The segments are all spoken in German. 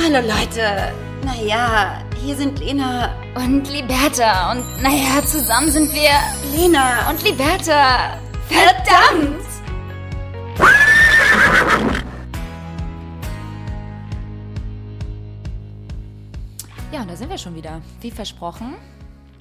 Hallo Leute. Naja, hier sind Lena Und Liberta. Und naja, zusammen sind wir Lena und Liberta. Verdammt! Ja, und da sind wir schon wieder. Wie versprochen,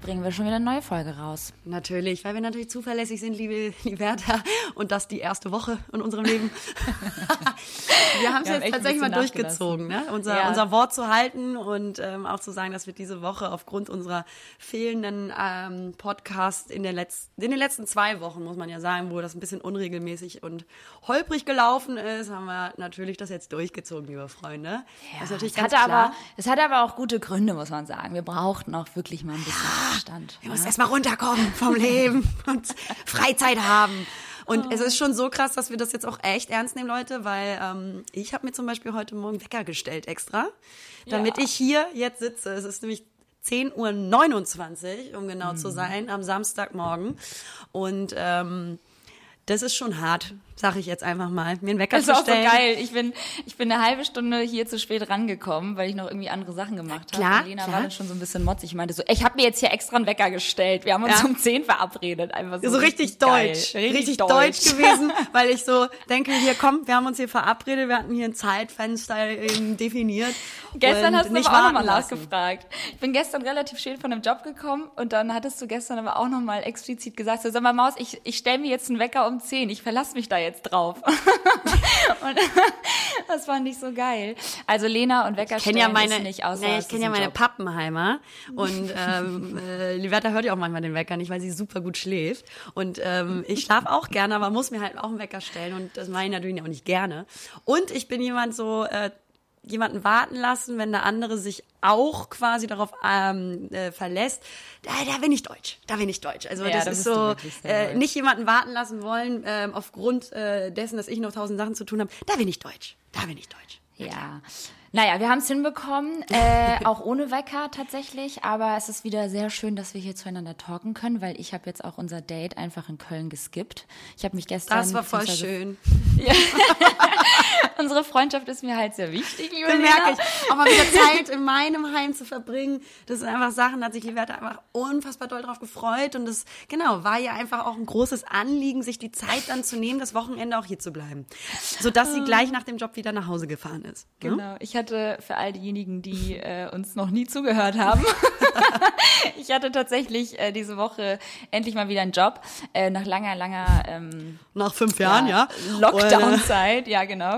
bringen wir schon wieder eine neue Folge raus. Natürlich, weil wir natürlich zuverlässig sind, liebe Liberta. Und das die erste Woche in unserem Leben. wir haben es jetzt tatsächlich mal durchgezogen, ne? unser, Ja. unser Wort zu halten und ähm, auch zu sagen, dass wir diese Woche aufgrund unserer fehlenden ähm, Podcast in, der in den letzten zwei Wochen, muss man ja sagen, wo das ein bisschen unregelmäßig und holprig gelaufen ist, haben wir natürlich das jetzt durchgezogen, liebe Freunde. das ist natürlich es hatte, klar. aber, es hatte aber auch gute Gründe, muss man sagen. Wir brauchten auch wirklich mal ein bisschen Abstand. Wir müssen erstmal runterkommen vom Leben und Freizeit haben. Und es ist schon so krass, dass wir das jetzt auch echt ernst nehmen, Leute, weil ähm, ich habe mir zum Beispiel heute Morgen Wecker gestellt extra, damit Ja. ich hier jetzt sitze. Es ist nämlich 10.29 Uhr, um genau Mhm. zu sein, am Samstagmorgen. Und ähm, das ist schon hart, sag ich jetzt einfach mal, mir einen Wecker Das zu ist auch so stellen. geil. Ich bin, ich bin eine halbe Stunde hier zu spät rangekommen, weil ich noch irgendwie andere Sachen gemacht habe. Klar, Lena klar. war dann schon so ein bisschen motzig. Ich meinte so, ich habe mir jetzt hier extra einen Wecker gestellt. Wir haben uns Ja. um 10 verabredet. Einfach so, so richtig, geil. deutsch, richtig, deutsch. gewesen, weil ich so denke, hier komm, wir haben uns hier verabredet, wir hatten hier ein Zeitfenster eben definiert. Gestern hast du nicht aber auch nochmal nachgefragt. Ich bin gestern relativ spät von dem Job gekommen und dann hattest du gestern aber auch nochmal explizit gesagt, so, sag mal Maus, ich, ich stelle mir jetzt einen Wecker um 10, ich verlasse mich da jetzt drauf. und das fand ich so geil. Also Lena und Wecker kenne ja stellen meine, nicht außer nee, ich kenne ja meine Job. Pappenheimer und ähm, äh, Liberta hört ja auch manchmal den Wecker nicht, weil sie super gut schläft und ähm, ich schlafe auch gerne, aber muss mir halt auch einen Wecker stellen und das mache ich natürlich auch nicht gerne. Und ich bin jemand so äh, jemanden warten lassen, wenn der andere sich auch quasi darauf ähm, äh, verlässt, da, da bin ich deutsch, da bin ich deutsch. Also Ja, das da ist so, äh, nicht jemanden warten lassen wollen ähm, aufgrund äh, dessen, dass ich noch tausend Sachen zu tun habe. Da bin ich deutsch, da bin ich deutsch. Ja. Naja, wir haben es hinbekommen, äh, auch ohne Wecker tatsächlich, aber es ist wieder sehr schön, dass wir hier zueinander talken können, weil ich habe jetzt auch unser Date einfach in Köln geskippt. Ich habe mich gestern... Das war voll schön. Unsere Freundschaft ist mir halt sehr wichtig, liebe Das merke ich. Aber wieder Zeit in meinem Heim zu verbringen, das sind einfach Sachen, da hat sich Liberta einfach unfassbar doll drauf gefreut. Und das, genau, war ja einfach auch ein großes Anliegen, sich die Zeit dann zu nehmen, das Wochenende auch hier zu bleiben. Sodass sie gleich nach dem Job wieder nach Hause gefahren ist. Ne? Genau. Ich hatte für all diejenigen, die äh, uns noch nie zugehört haben, ich hatte tatsächlich äh, diese Woche endlich mal wieder einen Job äh, nach langer, langer ähm, Nach fünf Jahren, ja. Lockdown-Zeit, ja genau,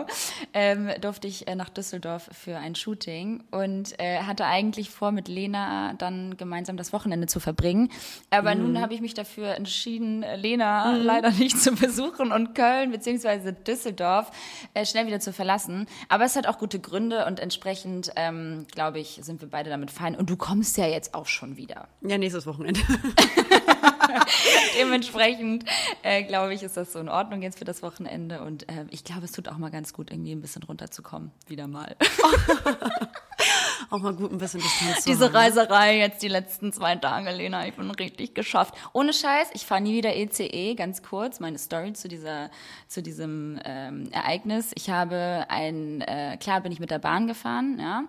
ähm, durfte ich äh, nach Düsseldorf für ein Shooting und äh, hatte eigentlich vor, mit Lena dann gemeinsam das Wochenende zu verbringen. Aber Mhm. nun habe ich mich dafür entschieden, äh, Lena leider nicht zu besuchen und Köln beziehungsweise Düsseldorf äh, schnell wieder zu verlassen. Aber es hat auch gute Gründe und entsprechend, ähm, glaube ich, sind wir beide damit fein. Und du kommst ja jetzt auch schon wieder. Ja, nächstes Wochenende. Dementsprechend, äh, glaube ich, ist das so in Ordnung jetzt für das Wochenende. Und äh, ich glaube, es tut auch mal ganz gut, irgendwie ein bisschen runterzukommen. Wieder mal. Auch mal gut ein bisschen Distanz zu Diese haben. Reiserei jetzt die letzten zwei Tage, Lena, ich bin richtig geschafft. Ohne Scheiß, ich fahre nie wieder ECE, ganz kurz, meine Story zu dieser, zu diesem ähm, Ereignis. Ich habe ein, äh, klar bin ich mit der Bahn gefahren, ja,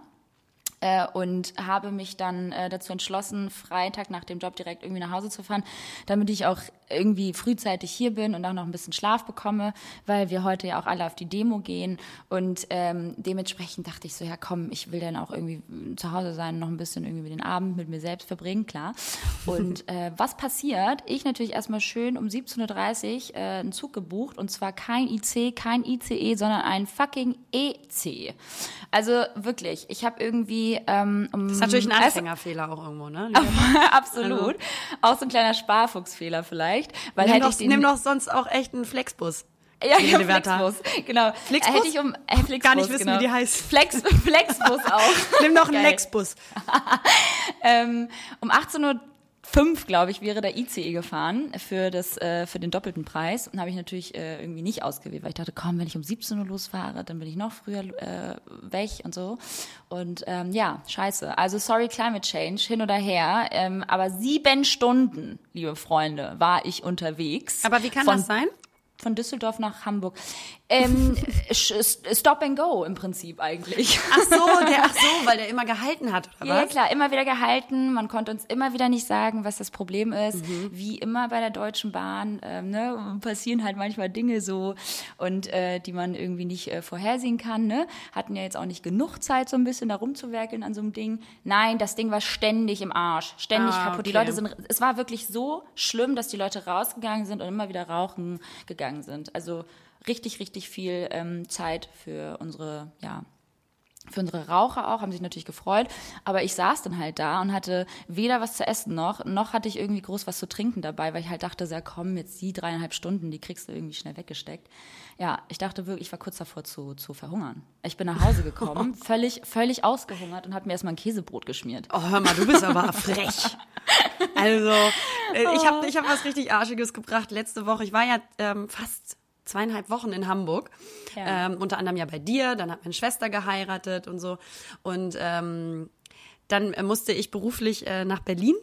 äh, und habe mich dann äh, dazu entschlossen, Freitag nach dem Job direkt irgendwie nach Hause zu fahren, damit ich auch irgendwie frühzeitig hier bin und auch noch ein bisschen Schlaf bekomme, weil wir heute ja auch alle auf die Demo gehen und ähm, dementsprechend dachte ich so, ja komm, ich will dann auch irgendwie mm, zu Hause sein, noch ein bisschen irgendwie den Abend mit mir selbst verbringen, klar. Und äh, was passiert? Ich natürlich erstmal schön um 17.30 Uhr äh, einen Zug gebucht und zwar kein IC, kein ICE, sondern ein fucking EC. Also wirklich, ich habe irgendwie ähm, um Das ist natürlich ein Anfängerfehler auch irgendwo, ne? Absolut. Auch so ein kleiner Sparfuchsfehler vielleicht. Weil Nimm hätte doch, ich den, nimm doch sonst auch echt einen Flexbus. ja, ja. Flexbus, genau. Flixbus? Hätte ich um äh, Flixbus, Gar nicht wissen, genau. wie die heißt. Flex, Flexbus auch. Nimm doch einen Geil. Lexbus. ähm, um 18.05 Uhr, glaube ich, wäre der ICE gefahren für, das, äh, für den doppelten Preis. Und habe ich natürlich äh, irgendwie nicht ausgewählt, weil ich dachte, komm, wenn ich um 17 Uhr losfahre, dann bin ich noch früher äh, weg und so. Und ähm, ja, scheiße. Also sorry, Climate Change, hin oder her. Ähm, aber sieben Stunden, liebe Freunde, war ich unterwegs. Aber wie kann das sein? von Düsseldorf nach Hamburg. Ähm, Stop and Go im Prinzip eigentlich. Ach so, der, ach so, weil der immer gehalten hat, oder Ja, was? klar, immer wieder gehalten. Man konnte uns immer wieder nicht sagen, was das Problem ist. Mhm. Wie immer bei der Deutschen Bahn ähm, ne, passieren halt manchmal Dinge so und äh, die man irgendwie nicht äh, vorhersehen kann. Ne? Hatten ja jetzt auch nicht genug Zeit, so ein bisschen da rumzuwerkeln an so einem Ding. Nein, das Ding war ständig im Arsch, ständig Ah, kaputt. Die okay. Leute sind, es war wirklich so schlimm, dass die Leute rausgegangen sind und immer wieder rauchen gegangen sind. Also richtig, richtig viel ähm, Zeit für unsere, ja, für unsere Raucher auch, haben sich natürlich gefreut. Aber ich saß dann halt da und hatte weder was zu essen noch, noch hatte ich irgendwie groß was zu trinken dabei, weil ich halt dachte, ja, komm, jetzt die dreieinhalb Stunden, die kriegst du irgendwie schnell weggesteckt. Ja, ich dachte wirklich, ich war kurz davor zu, zu verhungern. Ich bin nach Hause gekommen, völlig, völlig ausgehungert und habe mir erstmal ein Käsebrot geschmiert. Oh, hör mal, du bist aber frech. Also, äh, ich habe ich hab was richtig Arschiges gebracht letzte Woche. Ich war ja ähm, fast zweieinhalb Wochen in Hamburg. Ja. Ähm, unter anderem ja bei dir. Dann hat meine Schwester geheiratet und so. Und ähm, dann musste ich beruflich äh, nach Berlin.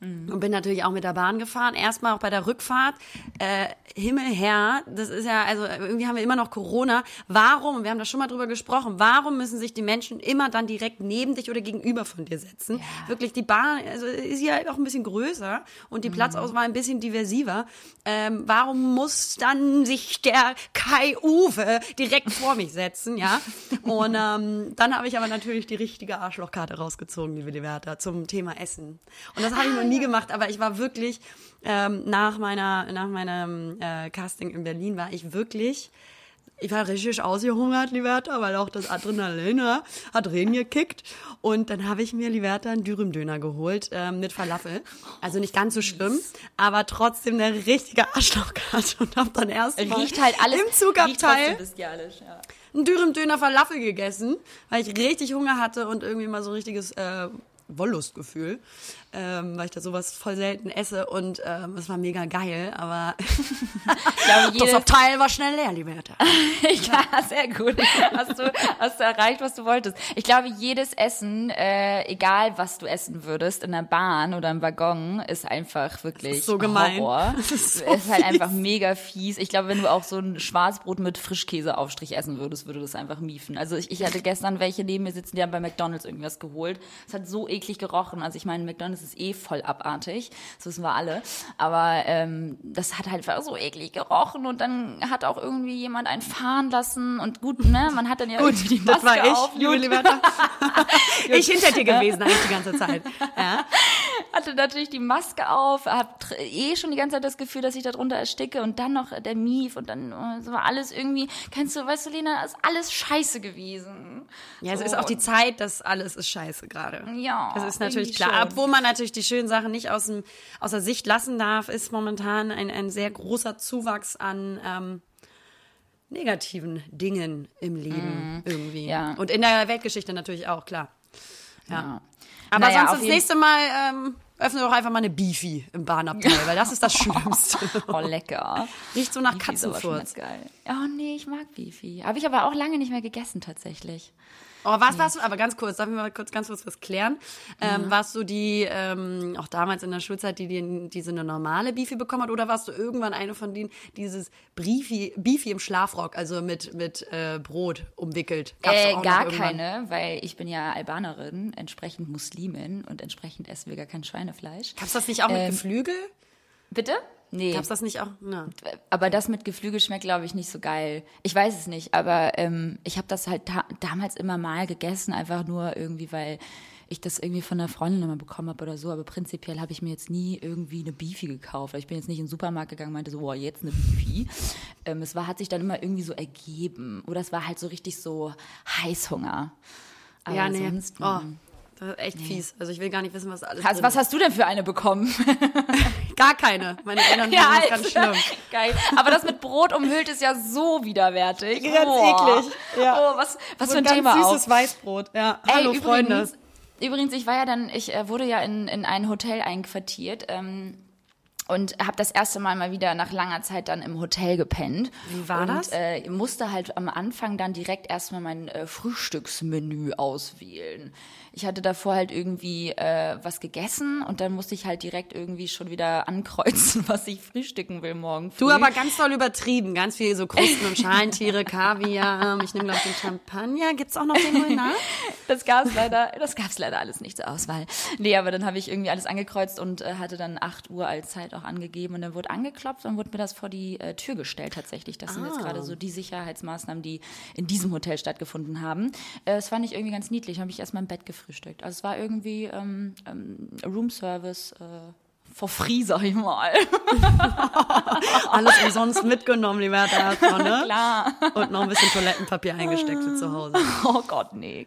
Und bin natürlich auch mit der Bahn gefahren. Erstmal auch bei der Rückfahrt. Äh, Himmelherr, das ist ja, also irgendwie haben wir immer noch Corona. Warum, wir haben da schon mal drüber gesprochen, warum müssen sich die Menschen immer dann direkt neben dich oder gegenüber von dir setzen? Wirklich, die Bahn, also ist ja auch ein bisschen größer und die Platzauswahl ein bisschen diversiver. Ähm, warum muss dann sich der Kai Uwe direkt vor mich setzen, ja? Und ähm, dann habe ich aber natürlich die richtige Arschlochkarte rausgezogen, liebe Liberta, zum Thema Essen. Und das habe ich noch nie gemacht, aber ich war wirklich ähm, nach meiner nach meinem äh, Casting in Berlin war ich wirklich ich war richtig ausgehungert, Liberta, weil auch das Adrenalin ja, hat reingekickt. Und dann habe ich mir, Liberta, einen Dürümdöner geholt ähm, mit Falafel. Also nicht ganz so schlimm, aber trotzdem eine richtige Arschlochkarte. Und habe dann erst Riecht halt alles im Zugabteil bestialisch, ja. einen Dürümdöner Falafel gegessen, weil ich richtig Hunger hatte und irgendwie mal so richtiges äh, Wollustgefühl, ähm, weil ich da sowas voll selten esse und ähm, es war mega geil, aber Ich glaube, das Abteil war schnell leer, liebe Hertha. ja, sehr gut. Hast du, hast du erreicht, was du wolltest. Ich glaube, jedes Essen, äh, egal was du essen würdest, in der Bahn oder im Waggon, ist einfach wirklich so gemein. Horror. Das ist so ist halt fies. einfach mega fies. Ich glaube, wenn du auch so ein Schwarzbrot mit Frischkäseaufstrich essen würdest, würde das einfach miefen. Also ich, ich hatte gestern welche neben mir sitzen, die haben bei McDonalds irgendwas geholt. Es hat so eklig gerochen. Also ich meine, McDonalds ist eh voll abartig. Das wissen wir alle. Aber ähm, das hat halt einfach so eklig gerochen und dann hat auch irgendwie jemand einen fahren lassen und gut, ne, man hat dann ja irgendwie die das Maske war ich, auf. liebe Gut. Liberta. ich hinter dir gewesen eigentlich die ganze Zeit. Ja. hatte natürlich die Maske auf, hab eh schon die ganze Zeit das Gefühl, dass ich da drunter ersticke und dann noch der Mief und dann äh, so war alles irgendwie, kennst du, weißt du, Lena, ist alles scheiße gewesen. Ja, es So, ist auch die Zeit, dass alles ist scheiße gerade. Ja, Das ist natürlich klar. Obwohl man natürlich die schönen Sachen nicht aus dem, außer Sicht lassen darf, ist momentan ein, ein sehr großer Zuwachs an ähm, negativen Dingen im Leben irgendwie. Mhm. Ja. Und in der Weltgeschichte natürlich auch, klar. Ja. Ja. Aber Naja, sonst das nächste Mal ähm, öffne doch einfach mal eine Beefy im Bahnabteil, weil das ist das Schlimmste. Oh, lecker. Riecht so nach Beefy ist Katzenfurz. ganz geil. Oh nee, ich mag Beefy. Habe ich aber auch lange nicht mehr gegessen tatsächlich. Oh, was warst du, aber ganz kurz, darf ich mal kurz, ganz kurz was klären? Ähm, Warst du die, ähm, auch damals in der Schulzeit, die, die diese eine normale Beefy bekommen hat, oder warst du irgendwann eine von denen, die dieses Beefy, Beefy im Schlafrock, also mit, mit äh, Brot umwickelt? Gab's Äh, gar keine, weil ich bin ja Albanerin, entsprechend Muslimin und entsprechend essen wir gar kein Schweinefleisch. Gab's das nicht auch mit Ähm, Geflügel? Bitte? Nee. Gab's das nicht auch? Na. aber das mit Geflügel schmeckt, glaube ich, nicht so geil. Ich weiß es nicht, aber ähm, ich habe das halt damals immer mal gegessen, einfach nur irgendwie, weil ich das irgendwie von einer Freundin immer bekommen habe oder so. Aber prinzipiell habe ich mir jetzt nie irgendwie eine Beefy gekauft. Ich bin jetzt nicht in den Supermarkt gegangen und meinte so, boah, jetzt eine Beefy. Ähm, es war, hat sich dann immer irgendwie so ergeben. Oder es war halt so richtig so Heißhunger. Aber Ja, nee. sonst, Oh, mm. das ist echt fies. Also ich will gar nicht wissen, was alles drin was hast du denn für eine bekommen? Gar keine. Meine Eltern Ja, finden das ganz schlimm. Geil. Aber das mit Brot umhüllt ist ja so widerwärtig. Ganz Boah. eklig. Ja. Oh, was, was So für ein ganz Thema auch. süßes Weißbrot. Ja. Ey, Hallo, übrigens, Freunde. Übrigens, ich war ja dann, ich äh, wurde ja in, in ein Hotel einquartiert. Ähm, und habe das erste Mal mal wieder nach langer Zeit dann im Hotel gepennt. Wie war und, das? Äh, musste halt am Anfang dann direkt erstmal mein äh, Frühstücksmenü auswählen. Ich hatte davor halt irgendwie äh, was gegessen und dann musste ich halt direkt irgendwie schon wieder ankreuzen, was ich frühstücken will morgen früh. Du aber ganz doll übertrieben. Ganz viel so Krusten und Schalentiere, Kaviar. Ich nehme gleich den Champagner. Gibt's auch noch den Mulnar? Das gab's leider, das gab's leider alles nicht zur Auswahl. Nee, aber dann habe ich irgendwie alles angekreuzt und äh, hatte dann 8 Uhr als Zeit auch angegeben und dann wurde angeklopft und wurde mir das vor die äh, Tür gestellt tatsächlich. Das sind jetzt Ah. gerade so die Sicherheitsmaßnahmen, die in diesem Hotel stattgefunden haben. Äh, das fand ich irgendwie ganz niedlich. Habe ich erstmal im Bett gefrühstückt. Also es war irgendwie ähm, ähm, Roomservice äh, for free, sag ich mal. Alles umsonst mitgenommen, die Werte ne? Klar. Und noch ein bisschen Toilettenpapier eingesteckt für zu Hause. Oh Gott, nee.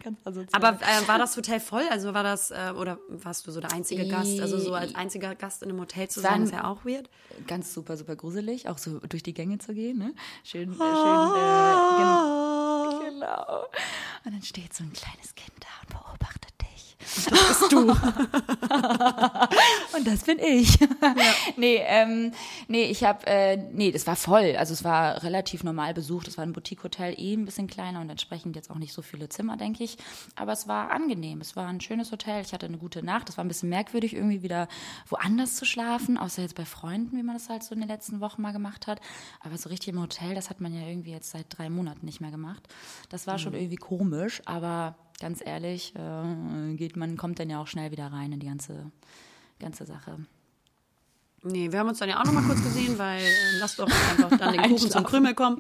Aber äh, war das Hotel voll? Also war das, äh, oder warst du so der einzige Gast? Also so als einziger Gast in einem Hotel zu sein, ist ja auch weird. ganz super, super gruselig, auch so durch die Gänge zu gehen, ne? Schön, äh, schön, äh, gen- genau. Und dann steht so ein kleines Kind da und beobachtet. Das bist du. Und das bin ich. nee, ähm, nee, ich habe, äh, nee, das war voll. Also es war relativ normal besucht. Es war ein Boutique-Hotel, eh ein bisschen kleiner und entsprechend jetzt auch nicht so viele Zimmer, denke ich. Aber es war angenehm. Es war ein schönes Hotel. Ich hatte eine gute Nacht. Es war ein bisschen merkwürdig, irgendwie wieder woanders zu schlafen, außer jetzt bei Freunden, wie man das halt so in den letzten Wochen mal gemacht hat. Aber so richtig im Hotel, das hat man ja irgendwie jetzt seit drei Monaten nicht mehr gemacht. Das war schon irgendwie komisch, aber ganz ehrlich, äh, geht man kommt dann ja auch schnell wieder rein in die ganze ganze Sache. Nee, wir haben uns dann ja auch noch mal kurz gesehen, weil äh, lass doch einfach dann den Kuchen zum. Krümel kommen.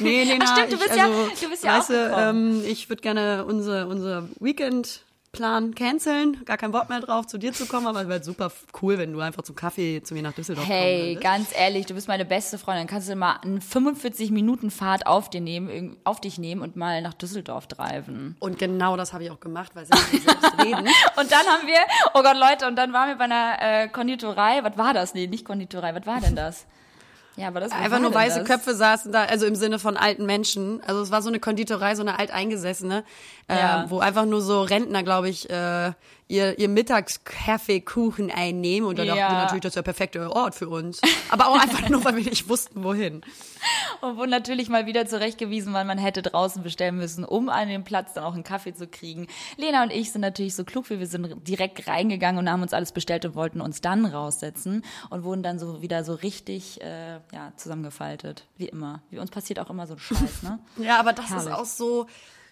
nee, Lena, Ach stimmt, du ich, bist ja- also, du bist ja weißt auch ähm, ich würde gerne unser, unser Weekendplan canceln. Gar kein Bock mehr drauf, zu dir zu kommen, aber es wäre super cool, wenn du einfach zum Kaffee zu mir nach Düsseldorf Hey, kommen würdest. ganz ehrlich, du bist meine beste Freundin. Kannst du mal eine 45 Minuten Fahrt auf, dir nehmen, irg- auf dich nehmen und mal nach Düsseldorf driven. Und genau das habe ich auch gemacht, weil sie selbst reden. Und dann haben wir, oh Gott, Leute, und dann waren wir bei einer äh, Konditorei. Was war das? Nee, nicht Konditorei. Was war denn das? Ja, aber das Einfach nur weiße das? Köpfe saßen da, also im Sinne von alten Menschen. Also es war so eine Konditorei, so eine alteingesessene, Ja. äh, wo einfach nur so Rentner, glaube ich, äh, ihr, ihr Mittagskaffeekuchen einnehmen. Und da dachten Ja. wir natürlich, das ist der perfekte Ort für uns. Aber auch einfach nur, weil wir nicht wussten, wohin. Und wo natürlich mal wieder zurechtgewiesen war, man hätte draußen bestellen müssen, um an dem Platz dann auch einen Kaffee zu kriegen. Lena und ich sind natürlich so klug, wie wir sind direkt reingegangen und haben uns alles bestellt und wollten uns dann raussetzen und wurden dann so wieder so richtig äh, ja, zusammengefaltet. Wie immer. Wie uns passiert auch immer so ein Scheiß, ne? Ja, aber das ist Herrlich. auch so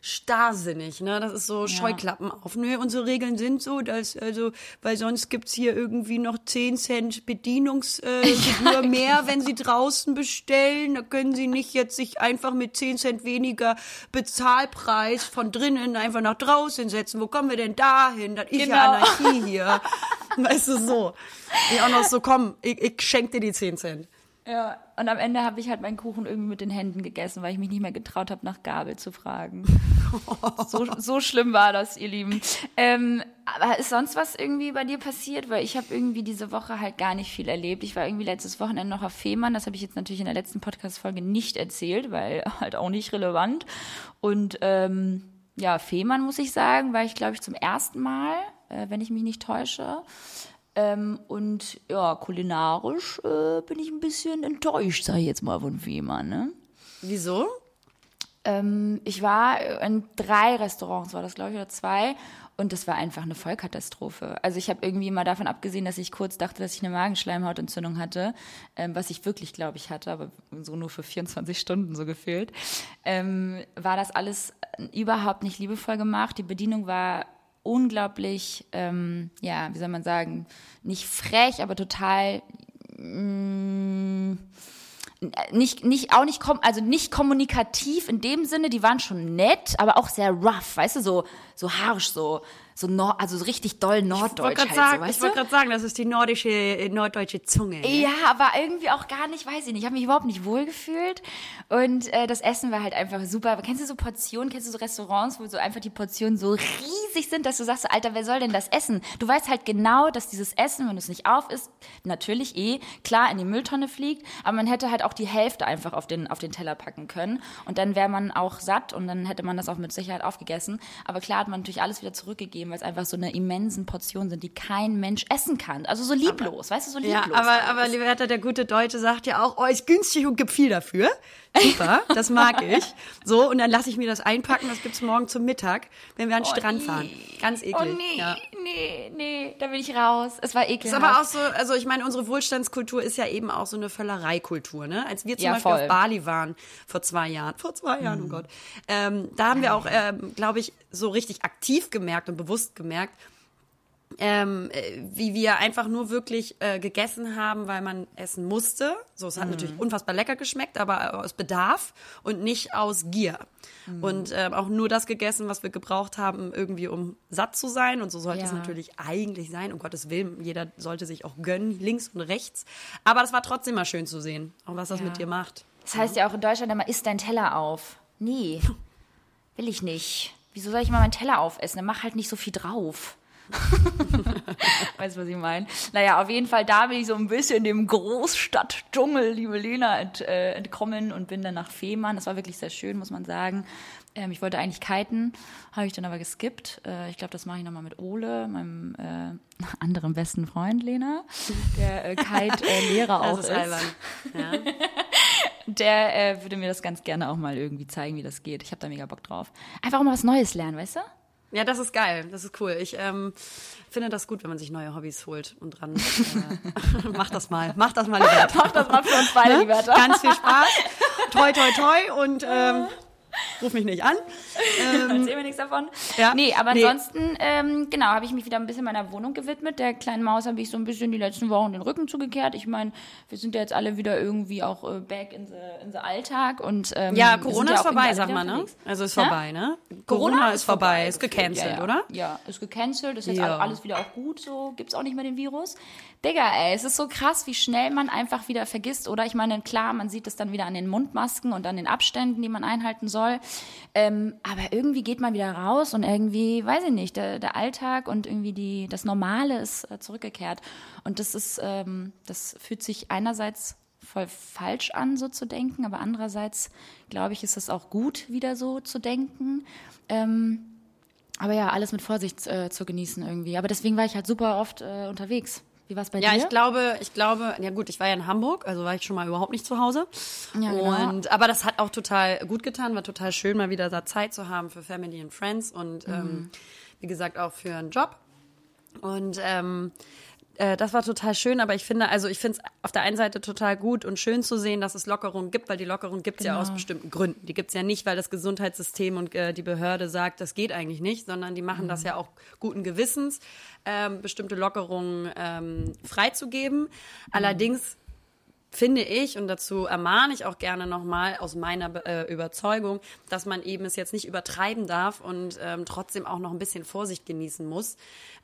starrsinnig, ne? Das ist so Scheuklappen auf. Nö, unsere Regeln sind so, dass, also, weil sonst gibt's hier irgendwie noch 10 Cent Bedienungsgebühr äh, Gebühr mehr, wenn sie draußen bestellen. Da können sie nicht jetzt sich einfach mit 10 Cent weniger Bezahlpreis von drinnen einfach nach draußen setzen. Wo kommen wir denn dahin? Das ist Genau. ja Anarchie hier. Weißt du, so. Ich auch noch so, komm, ich, ich schenk dir die 10 Cent. Ja, und am Ende habe ich halt meinen Kuchen irgendwie mit den Händen gegessen, weil ich mich nicht mehr getraut habe, nach Gabel zu fragen. so, so schlimm war das, ihr Lieben. Ähm, aber ist sonst was irgendwie bei dir passiert? Weil ich habe irgendwie diese Woche halt gar nicht viel erlebt. Ich war irgendwie letztes Wochenende noch auf Fehmarn. Das habe ich jetzt natürlich in der letzten Podcast-Folge nicht erzählt, weil halt auch nicht relevant. Und ähm, ja, Fehmarn muss ich sagen, war ich glaube ich zum ersten Mal, äh, wenn ich mich nicht täusche. Ähm, und ja, kulinarisch äh, bin ich ein bisschen enttäuscht, sage ich jetzt mal von Fehmarn. Ne? Wieso? Ähm, ich war in drei Restaurants, war das glaube ich, oder zwei. Und das war einfach eine Vollkatastrophe. Also ich habe irgendwie mal davon abgesehen, dass ich kurz dachte, dass ich eine Magenschleimhautentzündung hatte, ähm, was ich wirklich, glaube ich, hatte, aber so nur für 24 Stunden so gefühlt. Ähm, war das alles überhaupt nicht liebevoll gemacht. Die Bedienung war unglaublich, ähm, ja, wie soll man sagen, nicht frech, aber total nicht, nicht, auch nicht, kom also nicht kommunikativ in dem Sinne, die waren schon nett, aber auch sehr rough, weißt du, so, so harsch, so, so nord, also so richtig doll Ich norddeutsch wollte halt gerade sagen, so, ich wollte gerade sagen, das ist die nordische, äh, norddeutsche Zunge. ne? Ja, aber irgendwie auch gar nicht, weiß ich nicht. Ich habe mich überhaupt nicht wohlgefühlt. Und äh, das Essen war halt einfach super. Aber kennst du so Portionen, kennst du so Restaurants, wo so einfach die Portionen so riesig sind, dass du sagst, Alter, wer soll denn das essen? Du weißt halt genau, dass dieses Essen, wenn es nicht auf isst, natürlich eh klar in die Mülltonne fliegt, aber man hätte halt auch die Hälfte einfach auf den, auf den Teller packen können. Und dann wäre man auch satt und dann hätte man das auch mit Sicherheit aufgegessen. Aber klar hat man natürlich alles wieder zurückgegeben. Geben, weil es einfach so eine immensen Portion sind, die kein Mensch essen kann. Also so lieblos, weißt du, so Ja, lieblos. aber, alles. aber Liberta, der gute Deutsche, sagt ja auch, oh, ist günstig und gibt viel dafür. Super, das mag ich. So, und dann lasse ich mir das einpacken, das gibt's morgen zum Mittag, wenn wir an den Strand nee. fahren. Ganz eklig. Oh nee, Ja. nee, nee, da will ich raus. Es war ekelhaft. Ist aber auch so, also ich meine, unsere Wohlstandskultur ist ja eben auch so eine Völlereikultur, ne? Als wir zum Ja, Beispiel voll. auf Bali waren vor zwei Jahren, vor zwei Jahren, oh Gott, ähm, da haben wir auch, ähm, glaube ich, so richtig aktiv gemerkt und bewusst gemerkt, ähm, äh, wie wir einfach nur wirklich äh, gegessen haben, weil man essen musste. So, es hat natürlich unfassbar lecker geschmeckt, aber aus Bedarf und nicht aus Gier. Und ähm, auch nur das gegessen, was wir gebraucht haben, irgendwie um satt zu sein. Und so sollte es Ja. natürlich eigentlich sein. Um Gottes Willen, jeder sollte sich auch gönnen, links und rechts. Aber das war trotzdem mal schön zu sehen, auch was das Ja. mit dir macht. Das heißt ja auch in Deutschland immer, isst dein Teller auf. Nee, will ich nicht. Wieso soll ich mal meinen Teller aufessen? Dann mach halt nicht so viel drauf. weißt du, was ich meine? Naja, auf jeden Fall, da bin ich so ein bisschen dem Großstadtdschungel, liebe Lena, ent, äh, entkommen und bin dann nach Fehmarn. Das war wirklich sehr schön, muss man sagen. Ähm, ich wollte eigentlich kiten, habe ich dann aber geskippt. Äh, ich glaube, das mache ich nochmal mit Ole, meinem äh, anderen besten Freund, Lena, der äh, Kite-Lehrer auch ist. albern. Ja. Der äh, würde mir das ganz gerne auch mal irgendwie zeigen, wie das geht. Ich habe da mega Bock drauf. Einfach auch mal was Neues lernen, weißt du? Ja, das ist geil. Das ist cool. Ich ähm, finde das gut, wenn man sich neue Hobbys holt und dran. Äh, mach das mal. Mach das mal, Liberta. Mach das mal für uns beide, lieber Bertha. Ganz viel Spaß. Toi, toi, toi. Und ähm, ruf mich nicht an. Erzähl mir nichts davon. Ja. Nee, aber Nee. ansonsten, ähm, genau, habe ich mich wieder ein bisschen meiner Wohnung gewidmet. Der kleinen Maus habe ich so ein bisschen die letzten Wochen den Rücken zugekehrt. Ich meine, wir sind ja jetzt alle wieder irgendwie auch äh, back in the, in the Alltag. Und, ähm, Ja, Corona sind ist vorbei, sag mal, ne? Also ist Ja? vorbei, ne? Corona ist vorbei, ist gecancelt, ja, ja. oder? Ja, ist gecancelt, ist jetzt Ja. alles wieder auch gut, so gibt's auch nicht mehr den Virus. Digga, ey, es ist so krass, wie schnell man einfach wieder vergisst, oder? Ich meine, klar, man sieht es dann wieder an den Mundmasken und an den Abständen, die man einhalten soll. Ähm, aber irgendwie geht man wieder raus und irgendwie, weiß ich nicht, der, der Alltag und irgendwie die, das Normale ist äh, zurückgekehrt. Und das ist, ähm, das fühlt sich einerseits voll falsch an, so zu denken, aber andererseits, glaube ich, ist es auch gut, wieder so zu denken. Ähm, aber ja, alles mit Vorsicht äh, zu genießen irgendwie. Aber deswegen war ich halt super oft äh, unterwegs. Wie war es bei Ja, dir? ich glaube, ich glaube, ja gut, ich war ja in Hamburg, also war ich schon mal überhaupt nicht zu Hause. Ja, genau. Und aber das hat auch total gut getan, war total schön, mal wieder da Zeit zu haben für Family and Friends und Mhm. ähm, wie gesagt auch für einen Job. Und ähm, äh, das war total schön, aber ich finde, also ich finde es auf der einen Seite total gut und schön zu sehen, dass es Lockerungen gibt, weil die Lockerungen gibt es ja Genau. aus bestimmten Gründen. Die gibt es ja nicht, weil das Gesundheitssystem und äh, die Behörde sagt, das geht eigentlich nicht, sondern die machen das ja auch guten Gewissens, ähm, bestimmte Lockerungen ähm, freizugeben. Allerdings finde ich, und dazu ermahne ich auch gerne nochmal aus meiner äh, Überzeugung, dass man eben es jetzt nicht übertreiben darf und ähm, trotzdem auch noch ein bisschen Vorsicht genießen muss,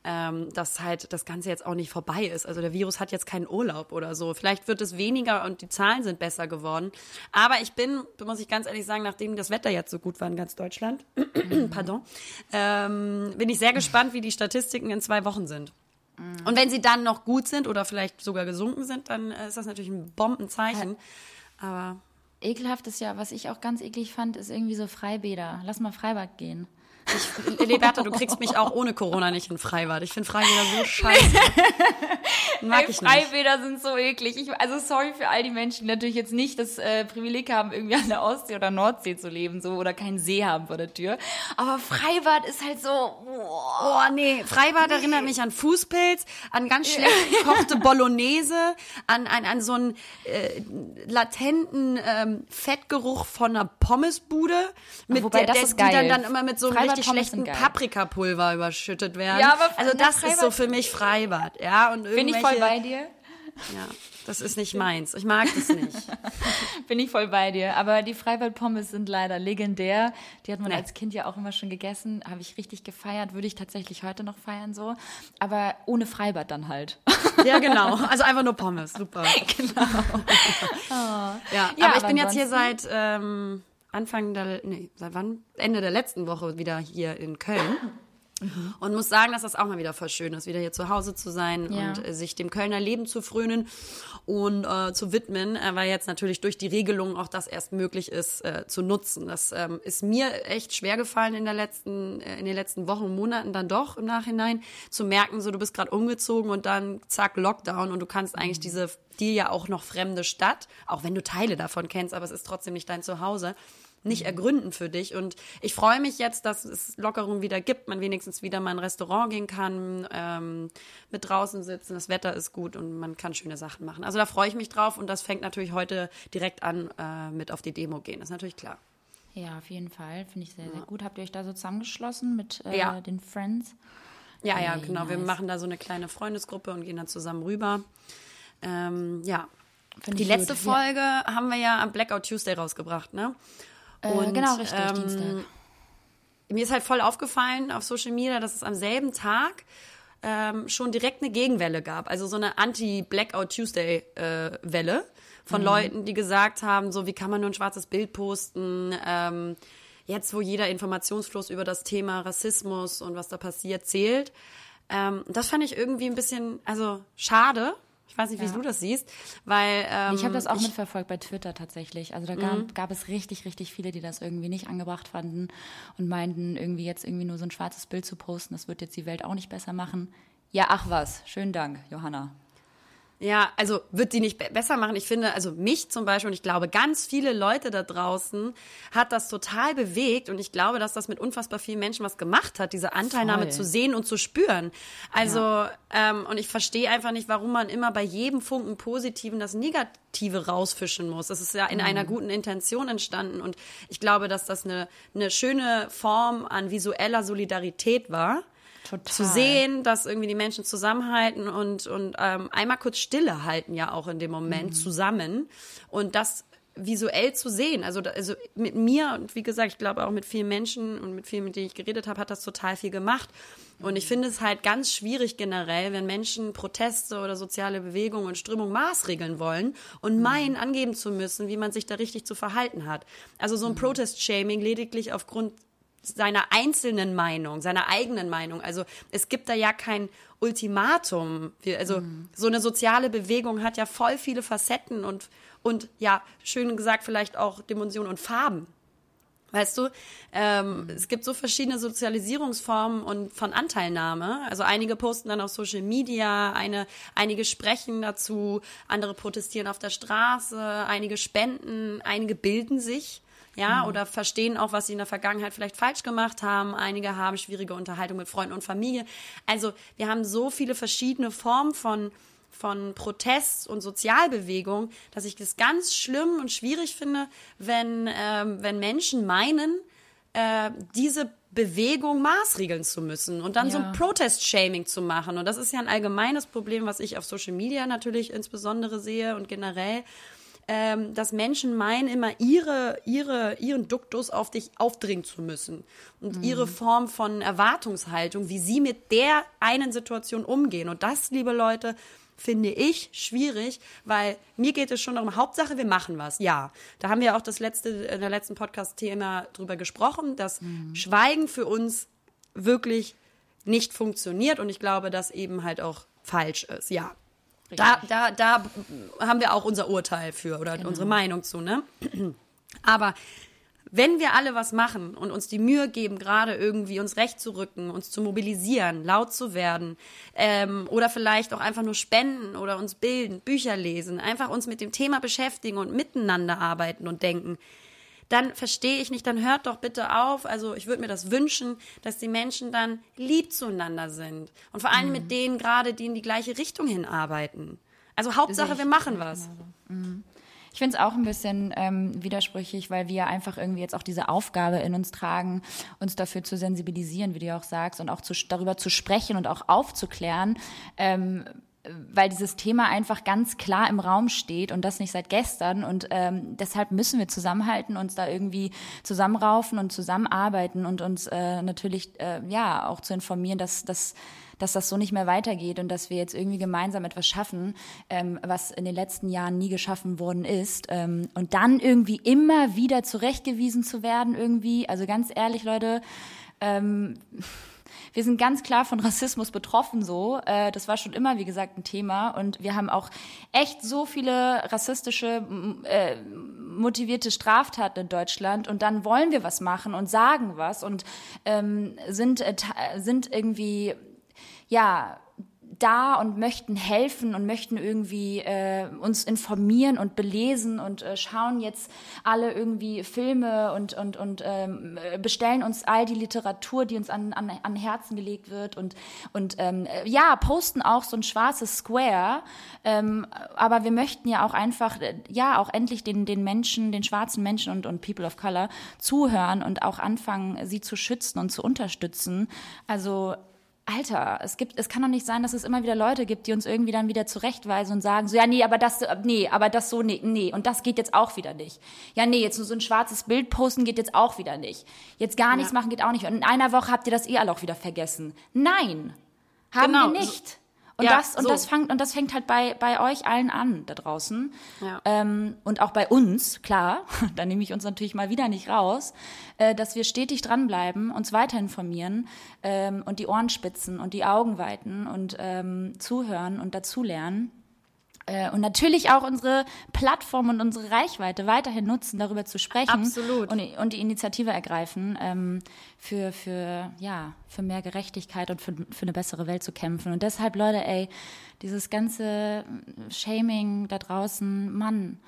ähm, dass halt das Ganze jetzt auch nicht vorbei ist. Also der Virus hat jetzt keinen Urlaub oder so. Vielleicht wird es weniger und die Zahlen sind besser geworden. Aber ich bin, muss ich ganz ehrlich sagen, nachdem das Wetter jetzt so gut war in ganz Deutschland, pardon, ähm, bin ich sehr gespannt, wie die Statistiken in zwei Wochen sind. Und wenn sie dann noch gut sind oder vielleicht sogar gesunken sind, dann äh, ist das natürlich ein Bombenzeichen. Aber Ekelhaft ist ja, was ich auch ganz eklig fand, ist irgendwie so Freibäder. Lass mal Freibad gehen. Ich, Liberta, du kriegst mich auch ohne Corona nicht in Freibad. Ich finde Freibäder so scheiße. Mag ich nicht. Freibäder sind so eklig. Ich, also sorry für all die Menschen, die natürlich jetzt nicht das äh, Privileg haben, irgendwie an der Ostsee oder Nordsee zu leben, so oder keinen See haben vor der Tür. Aber Freibad ist halt so. Boah. Oh nee, Freibad erinnert mich an Fußpilz, an ganz schlecht gekochte Bolognese, an, an, an so einen äh, latenten ähm, Fettgeruch von einer Pommesbude, mit Wobei, der, das der, ist die dann, geil. dann immer mit so einem Freibad Pommes schlechten. Paprikapulver überschüttet werden. Ja, aber also das ist so Freibad- für mich Freibad, ja. Und Bin ich voll bei dir? Ja, das ist nicht meins. Ich mag das nicht. Bin ich voll bei dir. Aber die Freibad-Pommes sind leider legendär. Die hat man Nee. als Kind ja auch immer schon gegessen. Habe ich richtig gefeiert. Würde ich tatsächlich heute noch feiern so. Aber ohne Freibad dann halt. Ja, genau. Also einfach nur Pommes. Super. Genau. ja, Ja, aber ich aber bin jetzt hier seit ähm, Anfang der, nee, seit wann? Ende der letzten Woche wieder hier in Köln. Mhm. Und muss sagen, dass das auch mal wieder voll schön ist, wieder hier zu Hause zu sein Ja. und äh, sich dem Kölner Leben zu frönen und äh, zu widmen, äh, weil jetzt natürlich durch die Regelungen auch das erst möglich ist äh, zu nutzen. Das ähm, ist mir echt schwer gefallen in der letzten, äh, in den letzten Wochen und Monaten dann doch im Nachhinein zu merken, so du bist gerade umgezogen und dann zack Lockdown und du kannst eigentlich diese dir ja auch noch fremde Stadt, auch wenn du Teile davon kennst, aber es ist trotzdem nicht dein Zuhause nicht ergründen für dich. Und ich freue mich jetzt, dass es Lockerungen wieder gibt, man wenigstens wieder mal in ein Restaurant gehen kann, ähm, mit draußen sitzen, das Wetter ist gut und man kann schöne Sachen machen. Also da freue ich mich drauf und das fängt natürlich heute direkt an äh, mit auf die Demo gehen. Das ist natürlich klar. Ja, auf jeden Fall. Finde ich sehr, sehr gut. Habt ihr euch da so zusammengeschlossen mit äh, Ja. den Friends? Ja, ja, Ey, genau. Wir nice. machen da so eine kleine Freundesgruppe und gehen dann zusammen rüber. Ähm, ja. Find Die letzte gut. Folge haben wir ja am Blackout Tuesday rausgebracht, ne? Äh, genau, richtig, ähm, Dienstag. mir ist halt voll aufgefallen auf Social Media, dass es am selben Tag ähm, schon direkt eine Gegenwelle gab. Also so eine Anti-Blackout Tuesday-Welle von Leuten, die gesagt haben, so wie kann man nur ein schwarzes Bild posten. Ähm, jetzt, wo jeder Informationsfluss über das Thema Rassismus und was da passiert zählt. Ähm, das fand ich irgendwie ein bisschen, also schade. Ich weiß nicht, wie Ja. du das siehst, weil ähm, Ich habe das auch mitverfolgt bei Twitter tatsächlich. Also da gab, gab es richtig, richtig viele, die das irgendwie nicht angebracht fanden und meinten, irgendwie jetzt irgendwie nur so ein schwarzes Bild zu posten, das wird jetzt die Welt auch nicht besser machen. Ja, ach was. Schönen Dank, Johanna. Ja, also wird die nicht be besser machen. Ich finde, also mich zum Beispiel und ich glaube, ganz viele Leute da draußen hat das total bewegt und ich glaube, dass das mit unfassbar vielen Menschen was gemacht hat, diese Anteilnahme Voll. zu sehen und zu spüren. Also, ähm, und ich verstehe einfach nicht, warum man immer bei jedem Funken Positiven das Negative rausfischen muss. Das ist ja in einer guten Intention entstanden und ich glaube, dass das eine, eine schöne Form an visueller Solidarität war Total. zu sehen, dass irgendwie die Menschen zusammenhalten und, und ähm, einmal kurz Stille halten ja auch in dem Moment Mhm. zusammen und das visuell zu sehen. Also, also mit mir und wie gesagt, ich glaube auch mit vielen Menschen und mit vielen, mit denen ich geredet habe, hat das total viel gemacht. Und ich finde es halt ganz schwierig generell, wenn Menschen Proteste oder soziale Bewegungen und Strömungen maßregeln wollen und Mhm. meinen, angeben zu müssen, wie man sich da richtig zu verhalten hat. Also Mhm. so ein Protest-Shaming lediglich aufgrund seiner einzelnen Meinung, seiner eigenen Meinung. Also es gibt da ja kein Ultimatum. Also Mhm. so eine soziale Bewegung hat ja voll viele Facetten und, und ja, schön gesagt, vielleicht auch Dimensionen und Farben. Weißt du, ähm, es gibt so verschiedene Sozialisierungsformen und von Anteilnahme. Also einige posten dann auf Social Media, eine, einige sprechen dazu, andere protestieren auf der Straße, einige spenden, einige bilden sich. Ja, oder verstehen auch, was sie in der Vergangenheit vielleicht falsch gemacht haben. Einige haben schwierige Unterhaltung mit Freunden und Familie. Also wir haben so viele verschiedene Formen von von Protest und Sozialbewegung, dass ich das ganz schlimm und schwierig finde, wenn, ähm, wenn Menschen meinen, äh, diese Bewegung maßregeln zu müssen und dann so Ja. ein Protest-Shaming zu machen. Und das ist ja ein allgemeines Problem, was ich auf Social Media natürlich insbesondere sehe und generell, ähm, dass Menschen meinen, immer ihre, ihre, ihren Duktus auf dich aufdringen zu müssen und ihre Form von Erwartungshaltung, wie sie mit der einen Situation umgehen. Und das, liebe Leute, finde ich schwierig, weil mir geht es schon darum, Hauptsache, wir machen was. Ja, da haben wir auch das letzte, in der letzten Podcast-Thema drüber gesprochen, dass Schweigen für uns wirklich nicht funktioniert und ich glaube, dass eben halt auch falsch ist. Ja. Da, da, da haben wir auch unser Urteil für oder unsere Meinung zu, ne? Aber wenn wir alle was machen und uns die Mühe geben, gerade irgendwie uns recht zu rücken, uns zu mobilisieren, laut zu werden ähm, oder vielleicht auch einfach nur spenden oder uns bilden, Bücher lesen, einfach uns mit dem Thema beschäftigen und miteinander arbeiten und denken, dann verstehe ich nicht, dann hört doch bitte auf. Also ich würde mir das wünschen, dass die Menschen dann lieb zueinander sind. Und vor allem mit denen gerade, die in die gleiche Richtung hinarbeiten. Also Hauptsache, wir machen was. Ich finde es auch ein bisschen ähm, widersprüchlich, weil wir einfach irgendwie jetzt auch diese Aufgabe in uns tragen, uns dafür zu sensibilisieren, wie du ja auch sagst, und auch zu, darüber zu sprechen und auch aufzuklären. Ähm, weil dieses Thema einfach ganz klar im Raum steht und das nicht seit gestern. Und ähm, deshalb müssen wir zusammenhalten, uns da irgendwie zusammenraufen und zusammenarbeiten und uns äh, natürlich äh, ja auch zu informieren, dass, dass, dass das so nicht mehr weitergeht und dass wir jetzt irgendwie gemeinsam etwas schaffen, ähm, was in den letzten Jahren nie geschaffen worden ist. Ähm, und dann irgendwie immer wieder zurechtgewiesen zu werden irgendwie, also ganz ehrlich Leute, ähm, wir sind ganz klar von Rassismus betroffen so. Äh, das war schon immer, wie gesagt, ein Thema. Und wir haben auch echt so viele rassistische, äh, motivierte Straftaten in Deutschland. Und dann wollen wir was machen und sagen was und ähm, sind, äh, sind irgendwie, ja, da und möchten helfen und möchten irgendwie äh, uns informieren und belesen und äh, schauen jetzt alle irgendwie Filme und und und ähm, bestellen uns all die Literatur, die uns an an, an Herzen gelegt wird und und ähm, ja posten auch so ein schwarzes Square, ähm, aber wir möchten ja auch einfach äh, ja auch endlich den den Menschen, den schwarzen Menschen und und People of Color zuhören und auch anfangen, sie zu schützen und zu unterstützen. Also Alter, es gibt, es kann doch nicht sein, dass es immer wieder Leute gibt, die uns irgendwie dann wieder zurechtweisen und sagen, so, ja, nee, aber das, nee, aber das so, nee, nee, und das geht jetzt auch wieder nicht. Ja, nee, jetzt nur so ein schwarzes Bild posten geht jetzt auch wieder nicht. Jetzt gar nichts ja. machen geht auch nicht. Und in einer Woche habt ihr das eh auch wieder vergessen. Nein, haben genau. wir nicht. Und, ja, das, und, so. das fängt, und das fängt halt bei, bei euch allen an da draußen. Ja. Ähm, und auch bei uns, klar, da nehme ich uns natürlich mal wieder nicht raus, äh, dass wir stetig dranbleiben, uns weiter informieren ähm, und die Ohren spitzen und die Augen weiten und ähm, zuhören und dazulernen. Äh, und natürlich auch unsere Plattform und unsere Reichweite weiterhin nutzen, darüber zu sprechen. Absolut. Und, und die Initiative ergreifen, ähm, für, für, ja, für mehr Gerechtigkeit und für, für eine bessere Welt zu kämpfen. Und deshalb, Leute, ey, dieses ganze Shaming da draußen, Mann.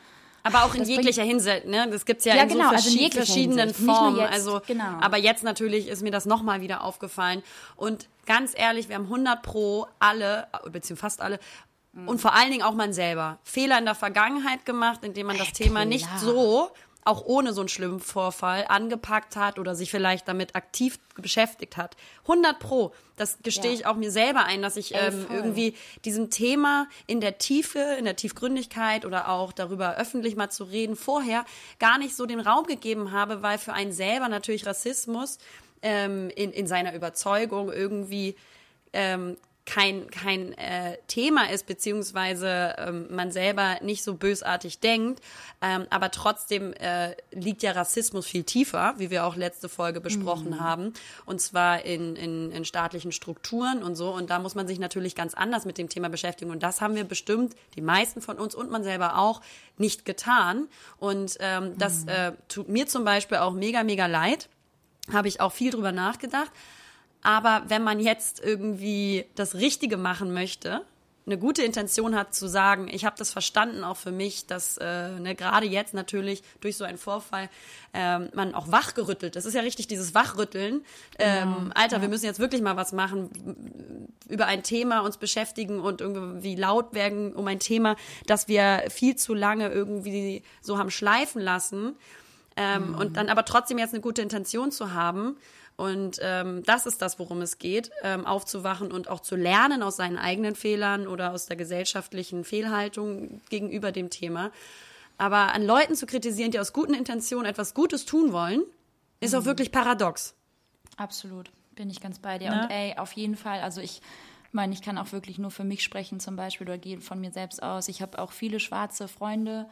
Aber auch in jeglicher Hinsicht, ne? Das gibt's ja, ja in genau, so also in verschiedenen Hinsicht. Formen. Jetzt, also, genau. aber jetzt natürlich ist mir das nochmal wieder aufgefallen. Und ganz ehrlich, wir haben 100 pro alle, beziehungsweise fast alle, Mhm. Und vor allen Dingen auch man selber. Fehler in der Vergangenheit gemacht, indem man das äh, Thema nicht so, auch ohne so einen schlimmen Vorfall, angepackt hat oder sich vielleicht damit aktiv beschäftigt hat. 100 pro. Das gestehe ja. ich auch mir selber ein, dass ich ähm, irgendwie diesem Thema in der Tiefe, in der Tiefgründigkeit oder auch darüber öffentlich mal zu reden, vorher gar nicht so den Raum gegeben habe, weil für einen selber natürlich Rassismus ähm, in, in seiner Überzeugung irgendwie ähm, kein, kein äh, Thema ist, beziehungsweise ähm, man selber nicht so bösartig denkt. Ähm, aber trotzdem äh, liegt ja Rassismus viel tiefer, wie wir auch letzte Folge besprochen mhm. haben. Und zwar in, in, in staatlichen Strukturen und so. Und da muss man sich natürlich ganz anders mit dem Thema beschäftigen. Und das haben wir bestimmt, die meisten von uns und man selber auch, nicht getan. Und ähm, das mhm. äh, tut mir zum Beispiel auch mega, mega leid. Habe ich auch viel drüber nachgedacht. Aber wenn man jetzt irgendwie das Richtige machen möchte, eine gute Intention hat zu sagen, ich habe das verstanden auch für mich, dass äh, ne, gerade jetzt natürlich durch so einen Vorfall ähm, man auch wachgerüttelt. Das ist ja richtig dieses Wachrütteln. Ähm, genau, Alter, ja. wir müssen jetzt wirklich mal was machen, über ein Thema uns beschäftigen und irgendwie laut werden um ein Thema, das wir viel zu lange irgendwie so haben schleifen lassen. Ähm, mhm. Und dann aber trotzdem jetzt eine gute Intention zu haben und ähm, das ist das, worum es geht, ähm, aufzuwachen und auch zu lernen aus seinen eigenen Fehlern oder aus der gesellschaftlichen Fehlhaltung gegenüber dem Thema. Aber an Leuten zu kritisieren, die aus guten Intentionen etwas Gutes tun wollen, ist mhm. auch wirklich paradox. Absolut, bin ich ganz bei dir. Ja. Und ey, auf jeden Fall, also ich meine, ich kann auch wirklich nur für mich sprechen zum Beispiel oder gehe von mir selbst aus. Ich habe auch viele schwarze Freunde,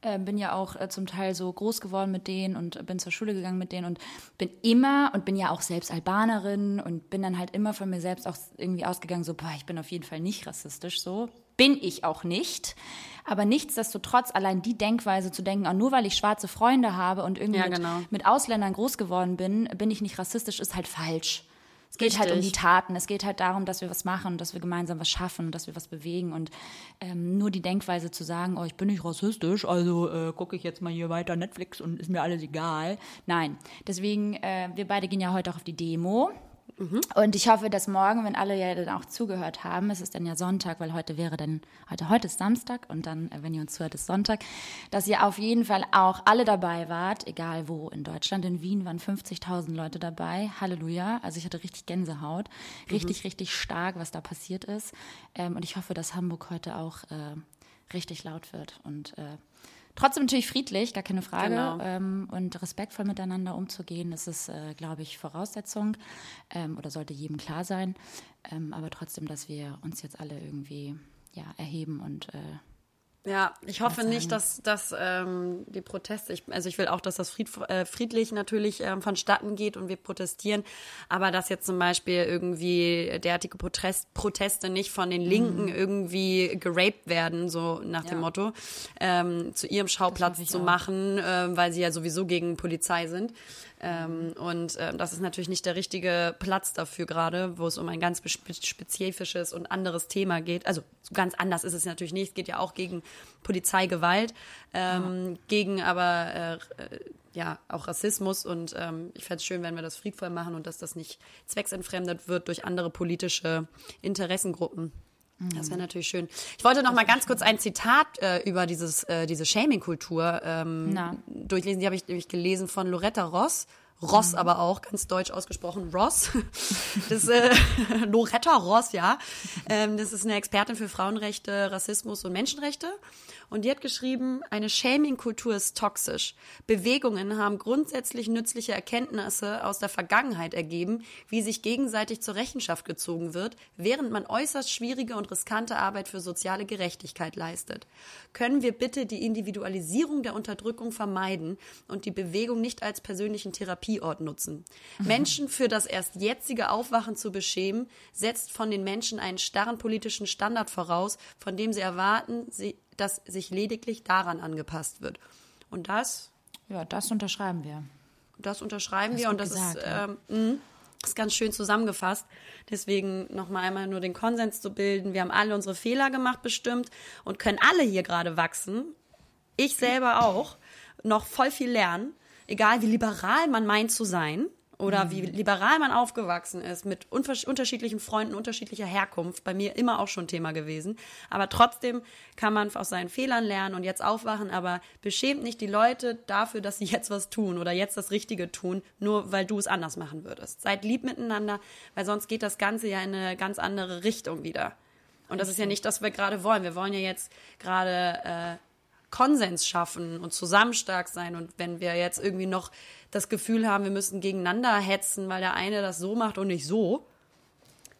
äh, bin ja auch äh, zum Teil so groß geworden mit denen und bin zur Schule gegangen mit denen und bin immer und bin ja auch selbst Albanerin und bin dann halt immer von mir selbst auch irgendwie ausgegangen, so, boah, ich bin auf jeden Fall nicht rassistisch, so. Bin ich auch nicht. Aber nichtsdestotrotz allein die Denkweise zu denken, auch nur weil ich schwarze Freunde habe und irgendwie ja, genau. mit, mit Ausländern groß geworden bin, bin ich nicht rassistisch, ist halt falsch. Es geht Richtig. halt um die Taten. Es geht halt darum, dass wir was machen, dass wir gemeinsam was schaffen, dass wir was bewegen. Und ähm, nur die Denkweise zu sagen, oh, ich bin nicht rassistisch, also äh, gucke ich jetzt mal hier weiter Netflix und ist mir alles egal. Nein. Deswegen, äh, wir beide gehen ja heute auch auf die Demo. Mhm. Und ich hoffe, dass morgen, wenn alle ja dann auch zugehört haben, es ist dann ja Sonntag, weil heute wäre dann, heute, heute ist Samstag und dann, äh, wenn ihr uns zuhört, ist Sonntag, dass ihr auf jeden Fall auch alle dabei wart, egal wo in Deutschland. In Wien waren 50.000 Leute dabei. Halleluja. Also ich hatte richtig Gänsehaut. Richtig, mhm. richtig stark, was da passiert ist. Ähm, und ich hoffe, dass Hamburg heute auch äh, richtig laut wird und äh, Trotzdem natürlich friedlich, gar keine Frage. Genau. Ähm, und respektvoll miteinander umzugehen, das ist, äh, glaube ich, Voraussetzung ähm, oder sollte jedem klar sein. Ähm, aber trotzdem, dass wir uns jetzt alle irgendwie ja, erheben und äh, Ja, ich hoffe nicht, dass, dass ähm, die Proteste, ich, also ich will auch, dass das fried, äh, friedlich natürlich ähm, vonstatten geht und wir protestieren, aber dass jetzt zum Beispiel irgendwie derartige Protest, Proteste nicht von den Linken mhm. irgendwie geraped werden, so nach ja. dem Motto, ähm, zu ihrem Schauplatz zu machen, äh, weil sie ja sowieso gegen Polizei sind. Ähm, und äh, das ist natürlich nicht der richtige Platz dafür gerade, wo es um ein ganz spezifisches und anderes Thema geht. Also ganz anders ist es natürlich nicht. Es geht ja auch gegen Polizeigewalt, ähm, ja. gegen aber äh, ja auch Rassismus. Und ähm, ich fände es schön, wenn wir das friedvoll machen und dass das nicht zwecksentfremdet wird durch andere politische Interessengruppen. Das wäre natürlich schön. Ich wollte noch mal ganz kurz ein Zitat äh, über dieses, äh, diese Shaming-Kultur ähm, durchlesen. Die habe ich nämlich gelesen von Loretta Ross. Ross aber auch, ganz deutsch ausgesprochen, Ross. Das äh, Loretta Ross, ja. Ähm, das ist eine Expertin für Frauenrechte, Rassismus und Menschenrechte. Und die hat geschrieben, eine Shaming-Kultur ist toxisch. Bewegungen haben grundsätzlich nützliche Erkenntnisse aus der Vergangenheit ergeben, wie sich gegenseitig zur Rechenschaft gezogen wird, während man äußerst schwierige und riskante Arbeit für soziale Gerechtigkeit leistet. Können wir bitte die Individualisierung der Unterdrückung vermeiden und die Bewegung nicht als persönlichen Therapieort nutzen? Mhm. Menschen für das erst jetzige Aufwachen zu beschämen, setzt von den Menschen einen starren politischen Standard voraus, von dem sie erwarten, dass sich lediglich daran angepasst wird. Und das. Ja, das unterschreiben wir. Das unterschreiben das wir und das gesagt, ist, ja. ähm, ist ganz schön zusammengefasst. Deswegen nochmal einmal nur den Konsens zu bilden. Wir haben alle unsere Fehler gemacht, bestimmt, und können alle hier gerade wachsen. Ich selber auch. Noch voll viel lernen. Egal wie liberal man meint zu sein oder mhm. wie liberal man aufgewachsen ist, mit unterschiedlichen Freunden, unterschiedlicher Herkunft, bei mir immer auch schon Thema gewesen. Aber trotzdem kann man aus seinen Fehlern lernen und jetzt aufwachen, aber beschämt nicht die Leute dafür, dass sie jetzt was tun oder jetzt das Richtige tun, nur weil du es anders machen würdest. Seid lieb miteinander, weil sonst geht das Ganze ja in eine ganz andere Richtung wieder. Und das ist ja nicht, was wir gerade wollen. Wir wollen ja jetzt gerade äh, Konsens schaffen und zusammen stark sein. Und wenn wir jetzt irgendwie noch das Gefühl haben, wir müssen gegeneinander hetzen, weil der eine das so macht und nicht so,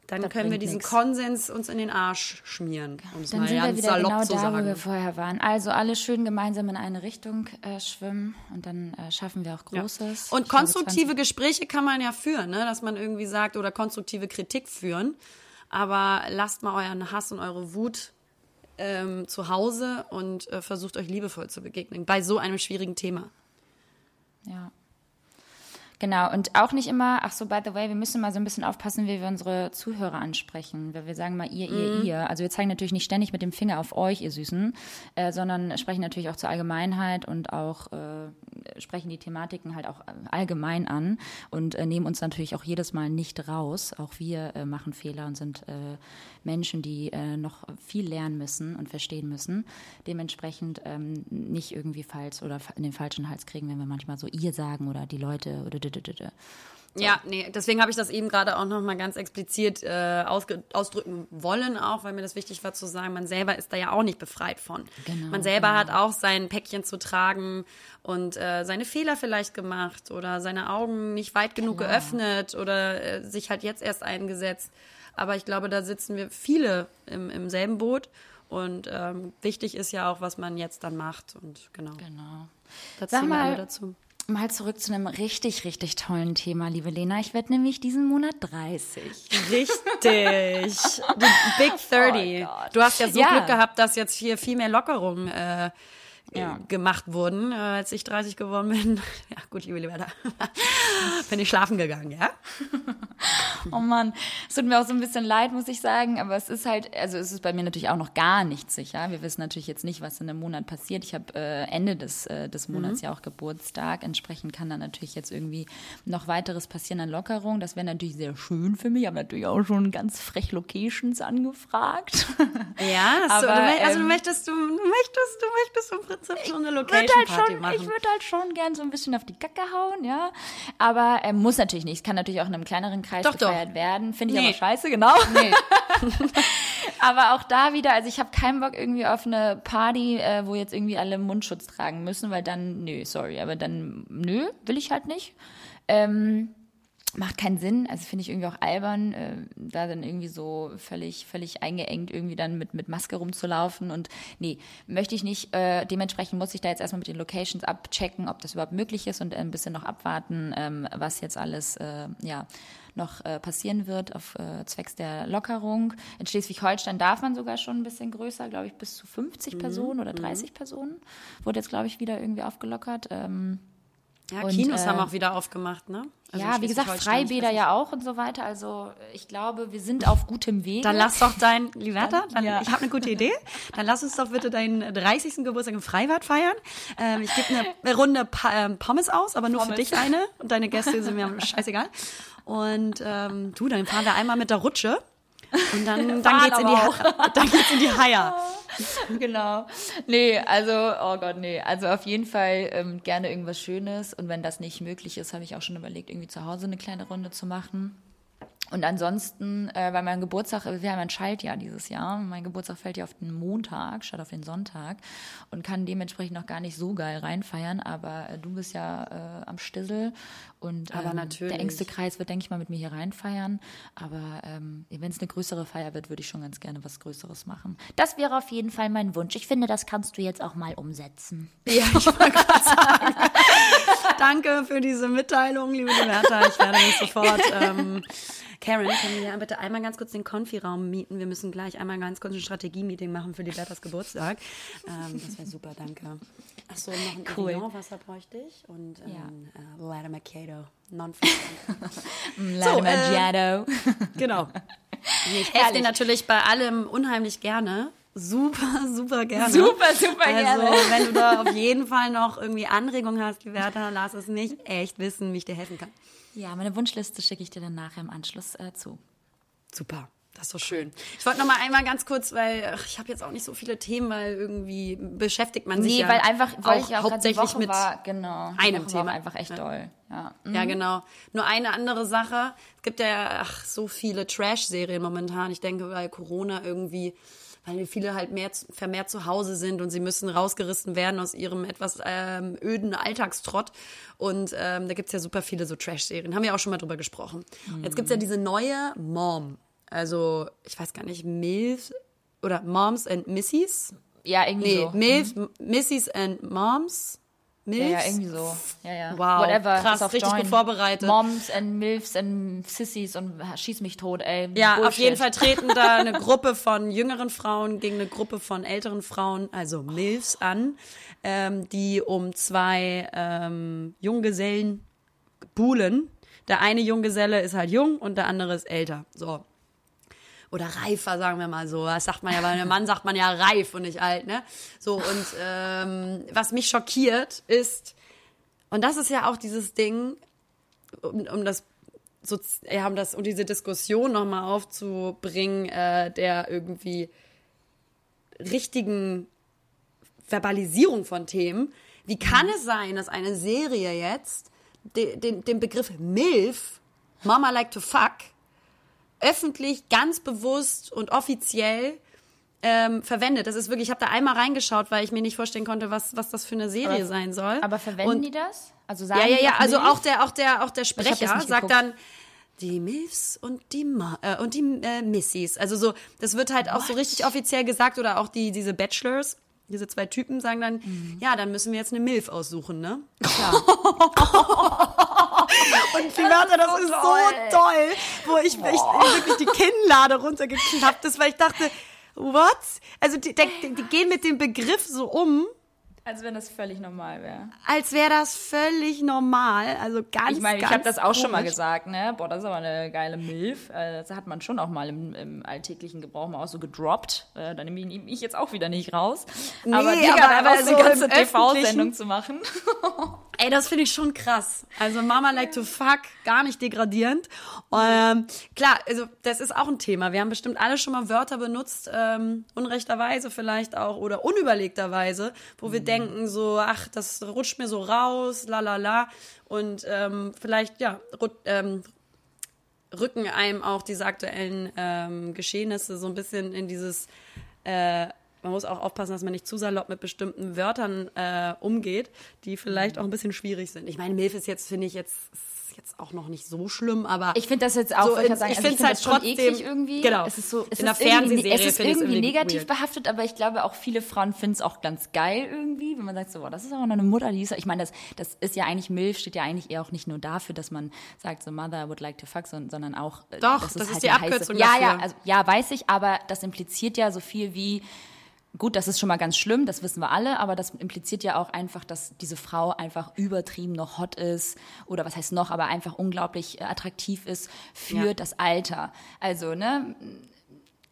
dann das können wir diesen nix. Konsens uns in den Arsch schmieren, um es dann mal sind wir wieder genau da, sagen. wo wir vorher waren. Also alle schön gemeinsam in eine Richtung äh, schwimmen und dann äh, schaffen wir auch Großes. Ja. Und ich konstruktive Gespräche kann man ja führen, ne? dass man irgendwie sagt oder konstruktive Kritik führen. Aber lasst mal euren Hass und eure Wut ähm, zu Hause und äh, versucht euch liebevoll zu begegnen bei so einem schwierigen Thema. Ja. Genau, und auch nicht immer, ach so, by the way, wir müssen mal so ein bisschen aufpassen, wie wir unsere Zuhörer ansprechen, weil wir sagen mal ihr, ihr, mhm. ihr. Also wir zeigen natürlich nicht ständig mit dem Finger auf euch, ihr Süßen, äh, sondern sprechen natürlich auch zur Allgemeinheit und auch äh, sprechen die Thematiken halt auch allgemein an und äh, nehmen uns natürlich auch jedes Mal nicht raus. Auch wir äh, machen Fehler und sind äh, Menschen, die äh, noch viel lernen müssen und verstehen müssen. Dementsprechend ähm, nicht irgendwie falsch oder in den falschen Hals kriegen, wenn wir manchmal so ihr sagen oder die Leute oder so. Ja, nee, deswegen habe ich das eben gerade auch nochmal ganz explizit äh, ausdrücken wollen, auch weil mir das wichtig war zu sagen, man selber ist da ja auch nicht befreit von. Genau, man selber genau. hat auch sein Päckchen zu tragen und äh, seine Fehler vielleicht gemacht oder seine Augen nicht weit genug genau. geöffnet oder äh, sich halt jetzt erst eingesetzt. Aber ich glaube, da sitzen wir viele im, im selben Boot. Und ähm, wichtig ist ja auch, was man jetzt dann macht. Und genau. Genau. Das Sag mal, dazu mal zurück zu einem richtig, richtig tollen Thema, liebe Lena. Ich werde nämlich diesen Monat 30. Richtig. Big 30. Oh du hast ja so ja. Glück gehabt, dass jetzt hier viel mehr Lockerungen äh, ja. gemacht wurden, äh, als ich 30 geworden bin. Ja, gut, liebe Liberta. bin ich schlafen gegangen, ja? oh Mann, es tut mir auch so ein bisschen leid, muss ich sagen, aber es ist halt, also es ist bei mir natürlich auch noch gar nicht sicher. Wir wissen natürlich jetzt nicht, was in einem Monat passiert. Ich habe äh, Ende des, äh, des Monats mhm. ja auch Geburtstag. Entsprechend kann dann natürlich jetzt irgendwie noch weiteres passieren an Lockerung. Das wäre natürlich sehr schön für mich. Ich habe natürlich auch schon ganz frech Locations angefragt. Ja, aber, du, also ähm, du möchtest, du, du möchtest, du möchtest Prinzip so eine Location halt schon, machen. Ich würde halt schon gern so ein bisschen auf die Kacke hauen, ja. Aber ähm, muss natürlich nicht. Es kann natürlich auch in einem kleineren Kreis doch, gefeiert doch. werden. Finde ich nee. aber scheiße, genau. Nee. aber auch da wieder, also ich habe keinen Bock irgendwie auf eine Party, äh, wo jetzt irgendwie alle Mundschutz tragen müssen, weil dann, nö, sorry, aber dann, nö, will ich halt nicht. Ähm, macht keinen Sinn. Also finde ich irgendwie auch albern, äh, da dann irgendwie so völlig, völlig eingeengt irgendwie dann mit, mit Maske rumzulaufen. Und nee, möchte ich nicht. Äh, dementsprechend muss ich da jetzt erstmal mit den Locations abchecken, ob das überhaupt möglich ist und ein bisschen noch abwarten, ähm, was jetzt alles, äh, ja, noch äh, passieren wird auf äh, zwecks der Lockerung. In Schleswig-Holstein darf man sogar schon ein bisschen größer, glaube ich, bis zu 50 mhm. Personen oder 30 mhm. Personen. Wurde jetzt, glaube ich, wieder irgendwie aufgelockert. Ähm, ja, und, Kinos äh, haben auch wieder aufgemacht, ne? Also ja, wie gesagt, Freibäder ja auch und so weiter. Also ich glaube, wir sind auf gutem Weg. Dann lass doch dein, Liberta, dann, ja. ich habe eine gute Idee. Dann lass uns doch bitte deinen 30. Geburtstag im Freibad feiern. Ähm, ich gebe eine Runde pa ähm, Pommes aus, aber nur Pommes. für dich eine. Und deine Gäste sind mir scheißegal. Und ähm, du, dann fahren wir einmal mit der Rutsche. Und dann, dann, geht's in die, dann geht's in die Haier. genau. Nee, also, oh Gott, nee. Also auf jeden Fall ähm, gerne irgendwas Schönes. Und wenn das nicht möglich ist, habe ich auch schon überlegt, irgendwie zu Hause eine kleine Runde zu machen. Und ansonsten, äh, weil mein Geburtstag, wir haben ein Schaltjahr dieses Jahr. Mein Geburtstag fällt ja auf den Montag statt auf den Sonntag und kann dementsprechend noch gar nicht so geil reinfeiern. Aber äh, du bist ja äh, am Stissel und ähm, der engste Kreis wird, denke ich mal, mit mir hier reinfeiern. Aber ähm, wenn es eine größere Feier wird, würde ich schon ganz gerne was Größeres machen. Das wäre auf jeden Fall mein Wunsch. Ich finde, das kannst du jetzt auch mal umsetzen. Ja, ich wollte gerade sagen. Danke für diese Mitteilung, liebe Bertha. Ich werde mich sofort. Ähm, Karen, können wir bitte einmal ganz kurz den Konfi-Raum mieten? Wir müssen gleich einmal ganz kurz ein Strategie-Meeting machen für die Berthas Geburtstag. Ähm, das wäre super, danke. Achso, noch ein cool. Evian-Wasser bräuchte ich und ähm, ja. uh, Latte Macchiato. non Latte so, Macchiato. Äh, genau. Ich helfe dir natürlich bei allem unheimlich gerne. Super, super gerne. Super, super also, gerne. Also, wenn du da auf jeden Fall noch irgendwie Anregungen hast, die Werte, lass es mich echt wissen, wie ich dir helfen kann. Ja, meine Wunschliste schicke ich dir dann nachher im Anschluss äh, zu. Super. Das ist so schön. Ich wollte noch mal einmal ganz kurz, weil ach, ich habe jetzt auch nicht so viele Themen, weil irgendwie beschäftigt man sich nee, ja weil einfach weil auch, ich auch hauptsächlich mit war, genau, einem Thema war einfach echt ja. doll. Ja. Mhm. ja, genau. Nur eine andere Sache. Es gibt ja ach, so viele Trash-Serien momentan. Ich denke, weil Corona irgendwie weil viele halt mehr vermehrt zu Hause sind und sie müssen rausgerissen werden aus ihrem etwas ähm, öden Alltagstrott. Und ähm, da gibt's ja super viele so Trash-Serien. Haben wir auch schon mal drüber gesprochen. Mhm. Jetzt gibt's ja diese neue Mom. Also, ich weiß gar nicht, Milf oder Moms and Missies. Ja, irgendwie nee, so. Milf, mhm. Missies and Moms. Milfs? Ja, ja, irgendwie so. Ja, ja. Wow, Whatever. krass, richtig Join. gut vorbereitet. Moms and Milfs and Sissies und schieß mich tot, ey. Ja, Bullshit. auf jeden Fall treten da eine Gruppe von jüngeren Frauen gegen eine Gruppe von älteren Frauen, also Milfs, an, ähm, die um zwei ähm, Junggesellen buhlen. Der eine Junggeselle ist halt jung und der andere ist älter. So oder reifer, sagen wir mal so. Das sagt man ja, bei einem Mann sagt man ja reif und nicht alt, ne? So, und ähm, was mich schockiert ist, und das ist ja auch dieses Ding, um, um das so, ja, um das, um diese Diskussion nochmal aufzubringen, äh, der irgendwie richtigen Verbalisierung von Themen. Wie kann mhm. es sein, dass eine Serie jetzt den, den, den Begriff MILF, Mama like to fuck, öffentlich, ganz bewusst und offiziell ähm, verwendet. Das ist wirklich, ich habe da einmal reingeschaut, weil ich mir nicht vorstellen konnte, was, was das für eine Serie aber, sein soll. Aber verwenden und, die das? Also sagen ja, ja, ja. Also auch der, auch der, auch der Sprecher sagt dann die Milfs und die Ma äh, und die äh, Missies. Also so, das wird halt What? auch so richtig offiziell gesagt oder auch die diese Bachelors diese zwei Typen sagen dann, mhm. ja, dann müssen wir jetzt eine Milf aussuchen, ne? Klar. und die das, das ist so toll, wo ich, ich wirklich die Kinnlade runtergeklappt ist, weil ich dachte, what? Also die, die, die gehen mit dem Begriff so um, als wenn das völlig normal wäre. Als wäre das völlig normal. Also ganz, Ich meine, ich habe das auch komisch. schon mal gesagt, ne? Boah, das ist aber eine geile Milf. Äh, das hat man schon auch mal im, im alltäglichen Gebrauch mal auch so gedroppt. Äh, da nehme ich, ich jetzt auch wieder nicht raus. Nee, aber, Digga, aber einfach so eine ganze TV-Sendung zu machen. Ey, das finde ich schon krass. Also Mama like to fuck, gar nicht degradierend. Ähm, klar, also das ist auch ein Thema. Wir haben bestimmt alle schon mal Wörter benutzt, ähm, unrechterweise vielleicht auch oder unüberlegterweise, wo wir mhm. Denken so, ach, das rutscht mir so raus, la la la. Und ähm, vielleicht, ja, ähm, rücken einem auch diese aktuellen ähm, Geschehnisse so ein bisschen in dieses äh, man muss auch aufpassen, dass man nicht zu salopp mit bestimmten Wörtern äh, umgeht, die vielleicht Mhm. auch ein bisschen schwierig sind. Ich meine, Milf ist jetzt, finde ich, jetzt, jetzt auch noch nicht so schlimm, aber Ich finde das jetzt auch, So, wollte ich sagen, ich also find's halt das schon trotzdem- eklig irgendwie. genau. Es ist so, es In der Fernsehserie Es ist find irgendwie irgendwie negativ weird. behaftet, aber ich glaube auch viele Frauen finden es auch ganz geil irgendwie, wenn man sagt so, boah, das ist aber noch eine Mutter, die ist, ich meine, das, das ist ja eigentlich, Milf steht ja eigentlich eher auch nicht nur dafür, dass man sagt so, Mother would like to fuck, sondern, auch, äh, Doch, dass es das ist halt die Abkürzung heiße, Ja, ja, also, ja, weiß ich, aber das impliziert ja so viel wie, Gut, das ist schon mal ganz schlimm, das wissen wir alle, aber das impliziert ja auch einfach, dass diese Frau einfach übertrieben noch hot ist oder was heißt noch, aber einfach unglaublich äh, attraktiv ist für Ja. das Alter. Also, ne,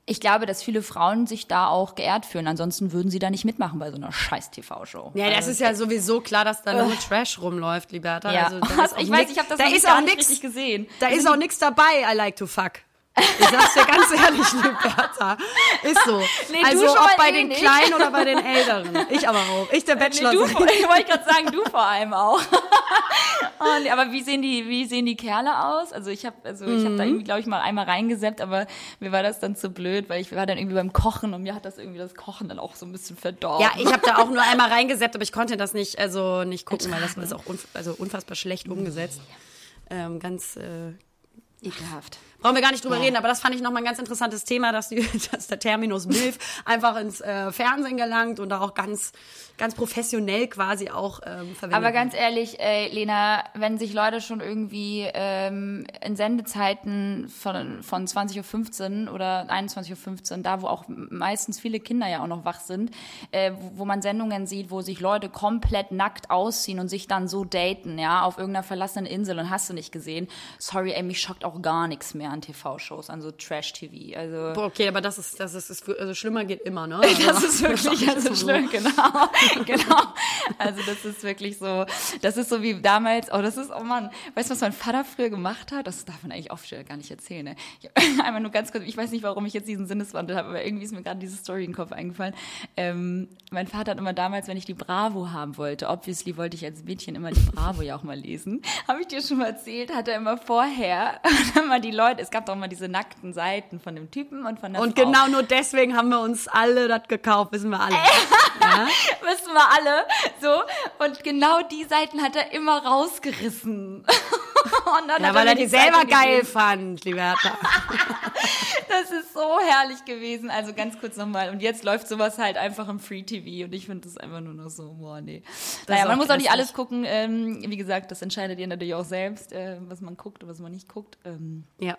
ich glaube, dass viele Frauen sich da auch geehrt fühlen, ansonsten würden sie da nicht mitmachen bei so einer scheiß TV-Show. Ja, das Also, ist ja sowieso klar, dass da nur Trash rumläuft, Liberta. ja. Also, da ist auch ich weiß, nix- ich habe das da noch ist gar auch nicht nix, richtig gesehen. Da ist auch nichts dabei, I like to fuck. Ich sag's dir ganz ehrlich, Liberta. Ist so. Nee, also ob bei eh den nicht. Kleinen oder bei den Älteren. Ich aber auch. Ich der Nee, Bachelor. du, ich wollte gerade sagen, du vor allem auch. oh, nee, aber wie sehen die, wie sehen die Kerle aus? Also ich habe, also ich habe da Mhm. irgendwie, glaube ich, mal einmal reingeseppt, aber mir war das dann zu blöd, weil ich war dann irgendwie beim Kochen und mir hat das irgendwie das Kochen dann auch so ein bisschen verdorben. ja, ich habe da auch nur einmal reingesetzt, aber ich konnte das nicht, also nicht gucken, weil das ist auch unf also unfassbar schlecht umgesetzt. Ähm, ganz äh, ekelhaft. Brauchen wir gar nicht drüber Ja. reden, aber das fand ich nochmal ein ganz interessantes Thema, dass, die, dass der Terminus MILF einfach ins äh, Fernsehen gelangt und da auch ganz, ganz professionell quasi auch ähm, verwendet Aber ganz ehrlich, ey, Lena, wenn sich Leute schon irgendwie ähm, in Sendezeiten von, von 20.15 Uhr oder 21.15 Uhr, da wo auch meistens viele Kinder ja auch noch wach sind, äh, wo, wo man Sendungen sieht, wo sich Leute komplett nackt ausziehen und sich dann so daten, ja, auf irgendeiner verlassenen Insel und hast du nicht gesehen. Sorry, ey, mich schockt auch gar nichts mehr an TV-Shows, an so Trash-TV. Also Boah, okay, aber das ist, das ist, ist also schlimmer geht immer, ne? das ist wirklich also schlimm, genau, genau. Also das ist wirklich so, das ist so wie damals, oh, das ist, oh Mann, weißt du, was mein Vater früher gemacht hat? Das darf man eigentlich offiziell gar nicht erzählen, ne? Ich, einmal nur ganz kurz, ich weiß nicht, warum ich jetzt diesen Sinneswandel habe, aber irgendwie ist mir gerade diese Story in den Kopf eingefallen. Ähm, mein Vater hat immer damals, wenn ich die Bravo haben wollte, obviously wollte ich als Mädchen immer die Bravo ja auch mal lesen, habe ich dir schon mal erzählt, hat er immer vorher immer die Leute, es gab doch mal diese nackten Seiten von dem Typen und von der Und Frau. genau nur deswegen haben wir uns alle das gekauft, wissen wir alle. wissen wir alle. So. Und genau die Seiten hat er immer rausgerissen. Dann Ja, weil er die Seite selber geil gegeben. fand, Liberta. Das ist so herrlich gewesen. Also ganz kurz nochmal. Und jetzt läuft sowas halt einfach im Free TV. Und ich finde das einfach nur noch so, boah, nee. Naja, man muss auch nicht alles gucken. Ähm, wie gesagt, das entscheidet ihr natürlich auch selbst, äh, was man guckt und was man nicht guckt. Ähm, Ja.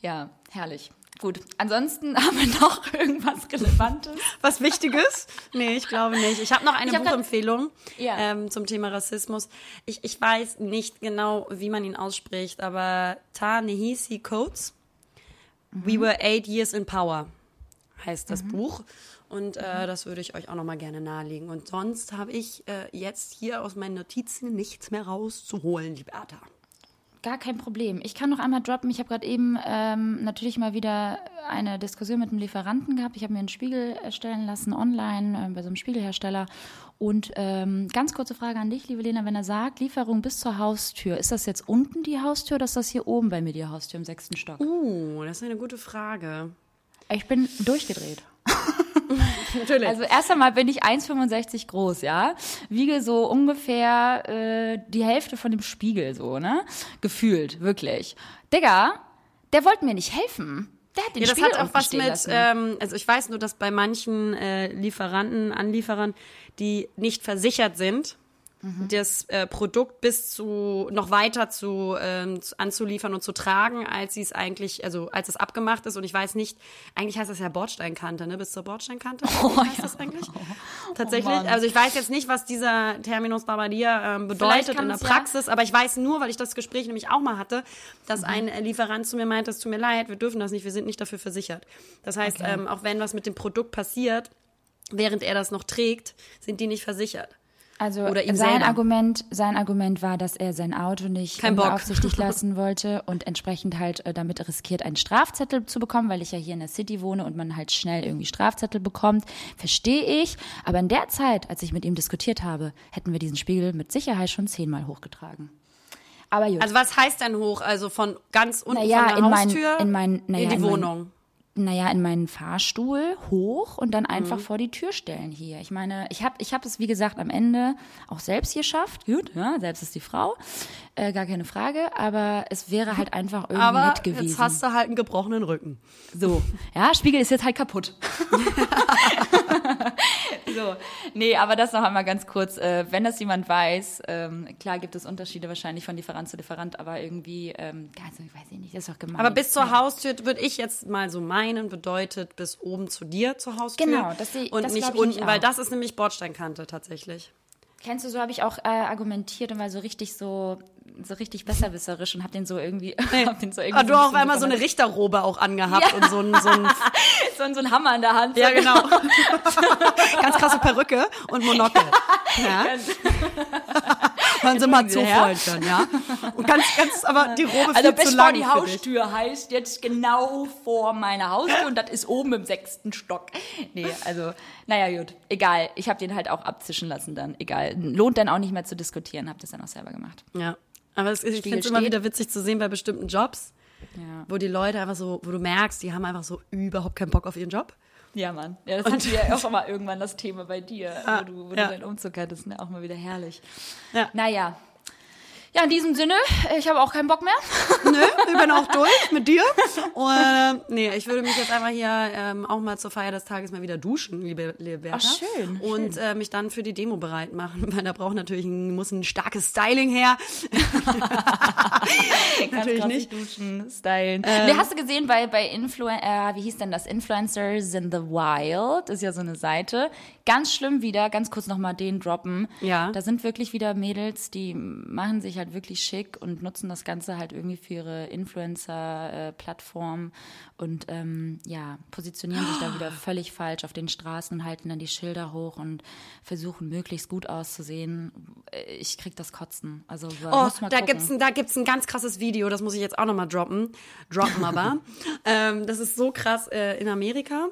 ja, herrlich. Gut. Ansonsten haben wir noch irgendwas Relevantes. Was Wichtiges? Nee, ich glaube nicht. Ich habe noch eine hab Buchempfehlung Ja. ähm, zum Thema Rassismus. Ich, ich weiß nicht genau, wie man ihn ausspricht, aber Ta-Nehisi Coates, We Were Eight Years in Power heißt das Buch. Und äh, das würde ich euch auch noch mal gerne nahelegen. Und sonst habe ich äh, jetzt hier aus meinen Notizen nichts mehr rauszuholen, Liberta. Gar kein Problem. Ich kann noch einmal droppen. Ich habe gerade eben ähm, natürlich mal wieder eine Diskussion mit einem Lieferanten gehabt. Ich habe mir einen Spiegel erstellen lassen online äh, bei so einem Spiegelhersteller. Und ähm, ganz kurze Frage an dich, liebe Lena, wenn er sagt, Lieferung bis zur Haustür, ist das jetzt unten die Haustür oder ist das hier oben bei mir die Haustür im sechsten Stock? Uh, das ist eine gute Frage. Ich bin durchgedreht. Natürlich. Also erst einmal bin ich 1,65 groß, ja. Wiege so ungefähr äh, die Hälfte von dem Spiegel, so, ne? Gefühlt, wirklich. Digga, der wollte mir nicht helfen. Der hat den Ja, das Spiegel hat auch was mit, lassen. ähm, also ich weiß nur, dass bei manchen äh, Lieferanten, Anlieferern, die nicht versichert sind, Mhm. das äh, Produkt bis zu noch weiter zu, ähm, zu anzuliefern und zu tragen, als sie es eigentlich, also als es abgemacht ist. Und ich weiß nicht, eigentlich heißt das ja Bordsteinkante, ne? Bis zur Bordsteinkante. Oh, heißt das eigentlich? Tatsächlich. Mann. also ich weiß jetzt nicht, was dieser Terminus dir ähm, bedeutet in der es ja- Praxis, aber ich weiß nur, weil ich das Gespräch nämlich auch mal hatte, dass Mhm. ein Lieferant zu mir meinte, es tut mir leid, wir dürfen das nicht, wir sind nicht dafür versichert. Das heißt, Okay. ähm, auch wenn was mit dem Produkt passiert, während er das noch trägt, sind die nicht versichert. Also Oder ihm sein selber. Argument, sein Argument war, dass er sein Auto nicht beaufsichtigt lassen wollte und entsprechend halt äh, damit riskiert, einen Strafzettel zu bekommen, weil ich ja hier in der City wohne und man halt schnell irgendwie Strafzettel bekommt. Verstehe ich. Aber in der Zeit, als ich mit ihm diskutiert habe, hätten wir diesen Spiegel mit Sicherheit schon zehnmal hochgetragen. Aber gut. Also was heißt denn hoch? Also von ganz unten Naja, von der in mein- Haustür in mein- naja, in die in mein- Wohnung. Naja, in meinen Fahrstuhl hoch und dann einfach vor die Tür stellen hier. Ich meine, ich habe ich hab es, wie gesagt, am Ende auch selbst geschafft. Gut, ja, selbst ist die Frau, äh, gar keine Frage, aber es wäre halt einfach irgendwie Aber nett gewesen. jetzt hast du halt einen gebrochenen Rücken. So, ja, Spiegel ist jetzt halt kaputt. so, nee, aber das noch einmal ganz kurz. Äh, wenn das jemand weiß, ähm, klar gibt es Unterschiede wahrscheinlich von Lieferant zu Lieferant, aber irgendwie, ähm, also, ich weiß ich nicht, das ist doch gemein. Aber bis zur Haustür würde ich jetzt mal so meinen, bedeutet bis oben zu dir zur Haustür. Genau, das seh- Und das nicht ich unten, nämlich weil auch. das ist nämlich Bordsteinkante tatsächlich. Kennst du, so habe ich auch äh, argumentiert und war so richtig so, so richtig besserwisserisch und hab den so irgendwie, hab den so irgendwie Ah, du ein auch einmal so eine. Richterrobe auch angehabt und so ein, so ein so, so ein Hammer in der Hand. ja genau, ganz krasse Perücke und Monokel. Ja. Dann sind wir zu schon, ja. Und ganz, ganz, aber die Robe Also bis zu vor die. Haustür heißt jetzt genau vor meiner Haustür und das ist oben im sechsten Stock. Nee, also, naja, gut. Egal. Ich habe den halt auch abzischen lassen dann. Egal. Lohnt dann auch nicht mehr zu diskutieren. Hab das dann auch selber gemacht. Ja. Aber es, ich finde es immer wieder witzig zu sehen bei bestimmten Jobs, Ja. wo die Leute einfach so, wo du merkst, die haben einfach so überhaupt keinen Bock auf ihren Job. Ja, Mann. Ja, das hatten wir ja auch mal irgendwann das Thema bei dir, wo du, wo ja. du deinen Umzug hattest. Ne? Auch mal wieder herrlich. Ja. Naja. Ja, in diesem Sinne, ich habe auch keinen Bock mehr. Nö, ich bin auch durch mit dir. Und, äh, nee, ich würde mich jetzt einfach hier ähm, auch mal zur Feier des Tages mal wieder duschen, liebe, Bertha. Ach, schön, Und Äh, mich dann für die Demo bereit machen, weil da braucht natürlich ein, muss ein starkes Styling her. natürlich nicht. duschen, stylen. nee, hast du gesehen bei, bei Influen äh, wie hieß denn das? Influencers in the Wild, ist ja so eine Seite. Ganz schlimm wieder, ganz kurz nochmal den droppen. Ja. Da sind wirklich wieder Mädels, die machen sich halt wirklich schick und nutzen das Ganze halt irgendwie für ihre Influencer-Plattform und ähm, ja, positionieren sich da wieder völlig falsch auf den Straßen und halten dann die Schilder hoch und versuchen möglichst gut auszusehen. Äh, Ich krieg das Kotzen. Also Oh, muss mal da gucken. gibt's ein, da gibt's ein ganz krasses Video, das muss ich jetzt auch nochmal droppen. Droppen aber. ähm, das ist so krass äh, in Amerika.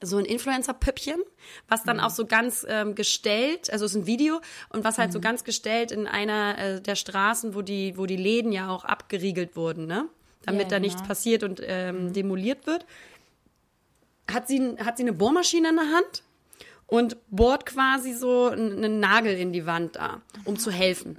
So ein Influencer-Püppchen, was dann auch so ganz ähm, gestellt, also es ist ein Video und was halt so ganz gestellt in einer äh, der Straßen, wo die, wo die Läden ja auch abgeriegelt wurden, ne? Damit Ja, da nichts genau. passiert und ähm, demoliert wird. Hat sie, hat sie eine Bohrmaschine in der Hand und bohrt quasi so einen Nagel in die Wand da, um zu helfen.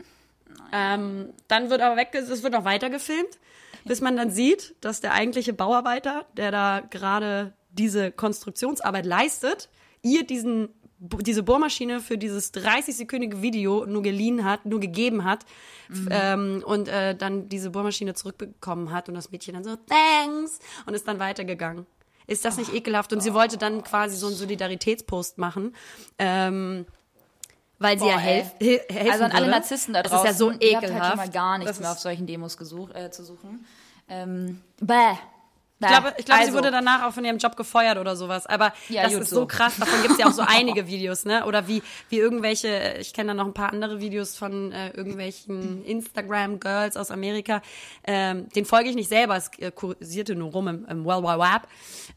Ähm, dann wird aber weg, es wird noch weiter gefilmt, bis man dann sieht, dass der eigentliche Bauarbeiter, der da gerade diese Konstruktionsarbeit leistet, ihr diesen diese Bohrmaschine für dieses 30-sekündige Video nur geliehen hat, nur gegeben hat f- ähm, und äh, dann diese Bohrmaschine zurückbekommen hat und das Mädchen dann so, thanks, und ist dann weitergegangen. Ist das nicht ekelhaft? Und sie wollte dann quasi so einen Solidaritätspost machen. Ähm, weil sie Boah, ja helf, hel helfen Also an alle würde. Narzissten da Das draußen. ist ja so habt ekelhaft. halt schon mal gar nichts Das mehr auf solchen Demos gesuch, äh, zu suchen. Ähm, bäh. Ich glaube, ich glaube also, sie wurde danach auch von ihrem Job gefeuert oder sowas. Aber Ja, das ist so. so krass. Davon gibt es ja auch so einige Videos, ne? Oder wie, wie irgendwelche, ich kenne da noch ein paar andere Videos von äh, irgendwelchen Instagram-Girls aus Amerika. Ähm, den folge ich nicht selber, es äh, kursierte nur rum im, im World Wide Web.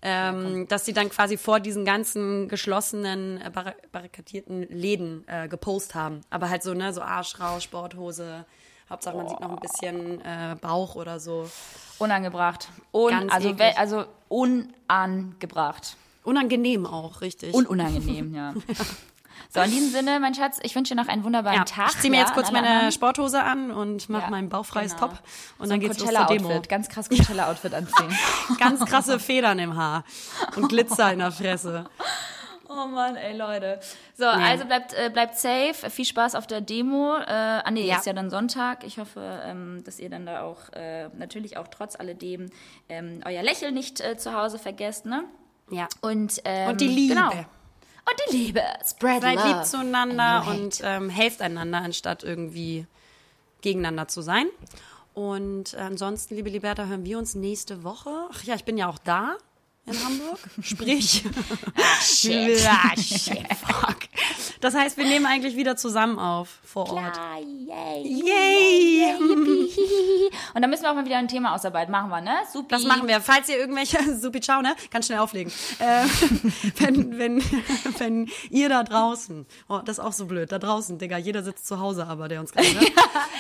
Ähm, dass sie dann quasi vor diesen ganzen geschlossenen, äh, barri- barrikadierten Läden äh, gepostet haben. Aber halt so, ne, so Arsch raus, Sporthose. Hauptsache man sieht noch ein bisschen äh, Bauch oder so. Unangebracht. Un Ganz also, also unangebracht. Unangenehm auch, richtig. Und unangenehm, ja. So, in diesem Sinne, mein Schatz, ich wünsche dir noch einen wunderbaren Ja, Tag. ich ziehe mir ja, jetzt kurz meine anderen. Sporthose an und mache Ja, mein bauchfreies genau. Top. Und so dann geht's los zur Demo. Coachella-Outfit, ganz krass Coachella-Outfit anziehen. Ganz krasse Federn im Haar und Glitzer in der Fresse. Oh Mann, ey Leute. So, also bleibt, äh, bleibt safe. Viel Spaß auf der Demo. Äh, ah nee, Ja. ist ja dann Sonntag. Ich hoffe, ähm, dass ihr dann da auch, äh, natürlich auch trotz alledem, ähm, euer Lächeln nicht äh, zu Hause vergesst, ne? Ja. Und, ähm, Und die Liebe. Genau. Und die Liebe. Spread Seid love. lieb zueinander und ähm, helft einander, anstatt irgendwie gegeneinander zu sein. Und ansonsten, liebe Liberta, hören wir uns nächste Woche. Ach ja, ich bin ja auch da in Hamburg. Sprich. Shit. Ah, shit, fuck. Das heißt, wir nehmen eigentlich wieder zusammen auf vor Ort. Ah, yay. Yay! Und dann müssen wir auch mal wieder ein Thema ausarbeiten. Machen wir, ne? Supi. Das machen wir. Falls ihr irgendwelche, supi ciao, ne? Ganz schnell auflegen. Äh, wenn, wenn, wenn ihr da draußen, oh, das ist auch so blöd, da draußen, Digga, jeder sitzt zu Hause aber, der uns gerade hört.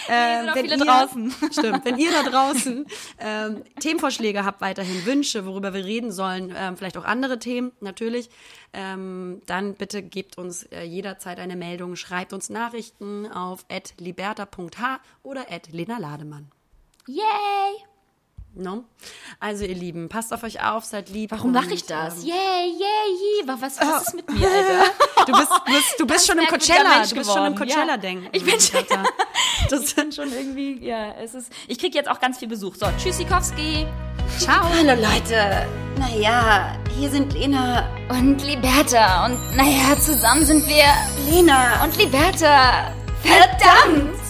Äh, sind auch wenn viele ihr, draußen. Stimmt. Wenn ihr da draußen ähm, Themenvorschläge habt, weiterhin Wünsche, worüber wir reden sollen, ähm, vielleicht auch andere Themen, natürlich, ähm, dann bitte gebt uns äh, jederzeit eine Meldung, schreibt uns Nachrichten auf liberta.h oder Lena Lademann. Yay! No? Also ihr Lieben, passt auf euch auf, seid lieb. Warum mache ich das? ähm, Yay, yay, yay. Was, was ist mit mir, Alter? Du bist, du bist, du bist schon im Coachella, Mensch du bist schon im geworden, Coachella ja. Ich bin schon-. Das sind schon irgendwie, ja, es ist. Ich krieg jetzt auch ganz viel Besuch. So, Tschüssikowski. Ciao. Hallo Leute. Naja, hier sind Lena Und Liberta. Und naja, zusammen sind wir Lena und Liberta. Verdammt!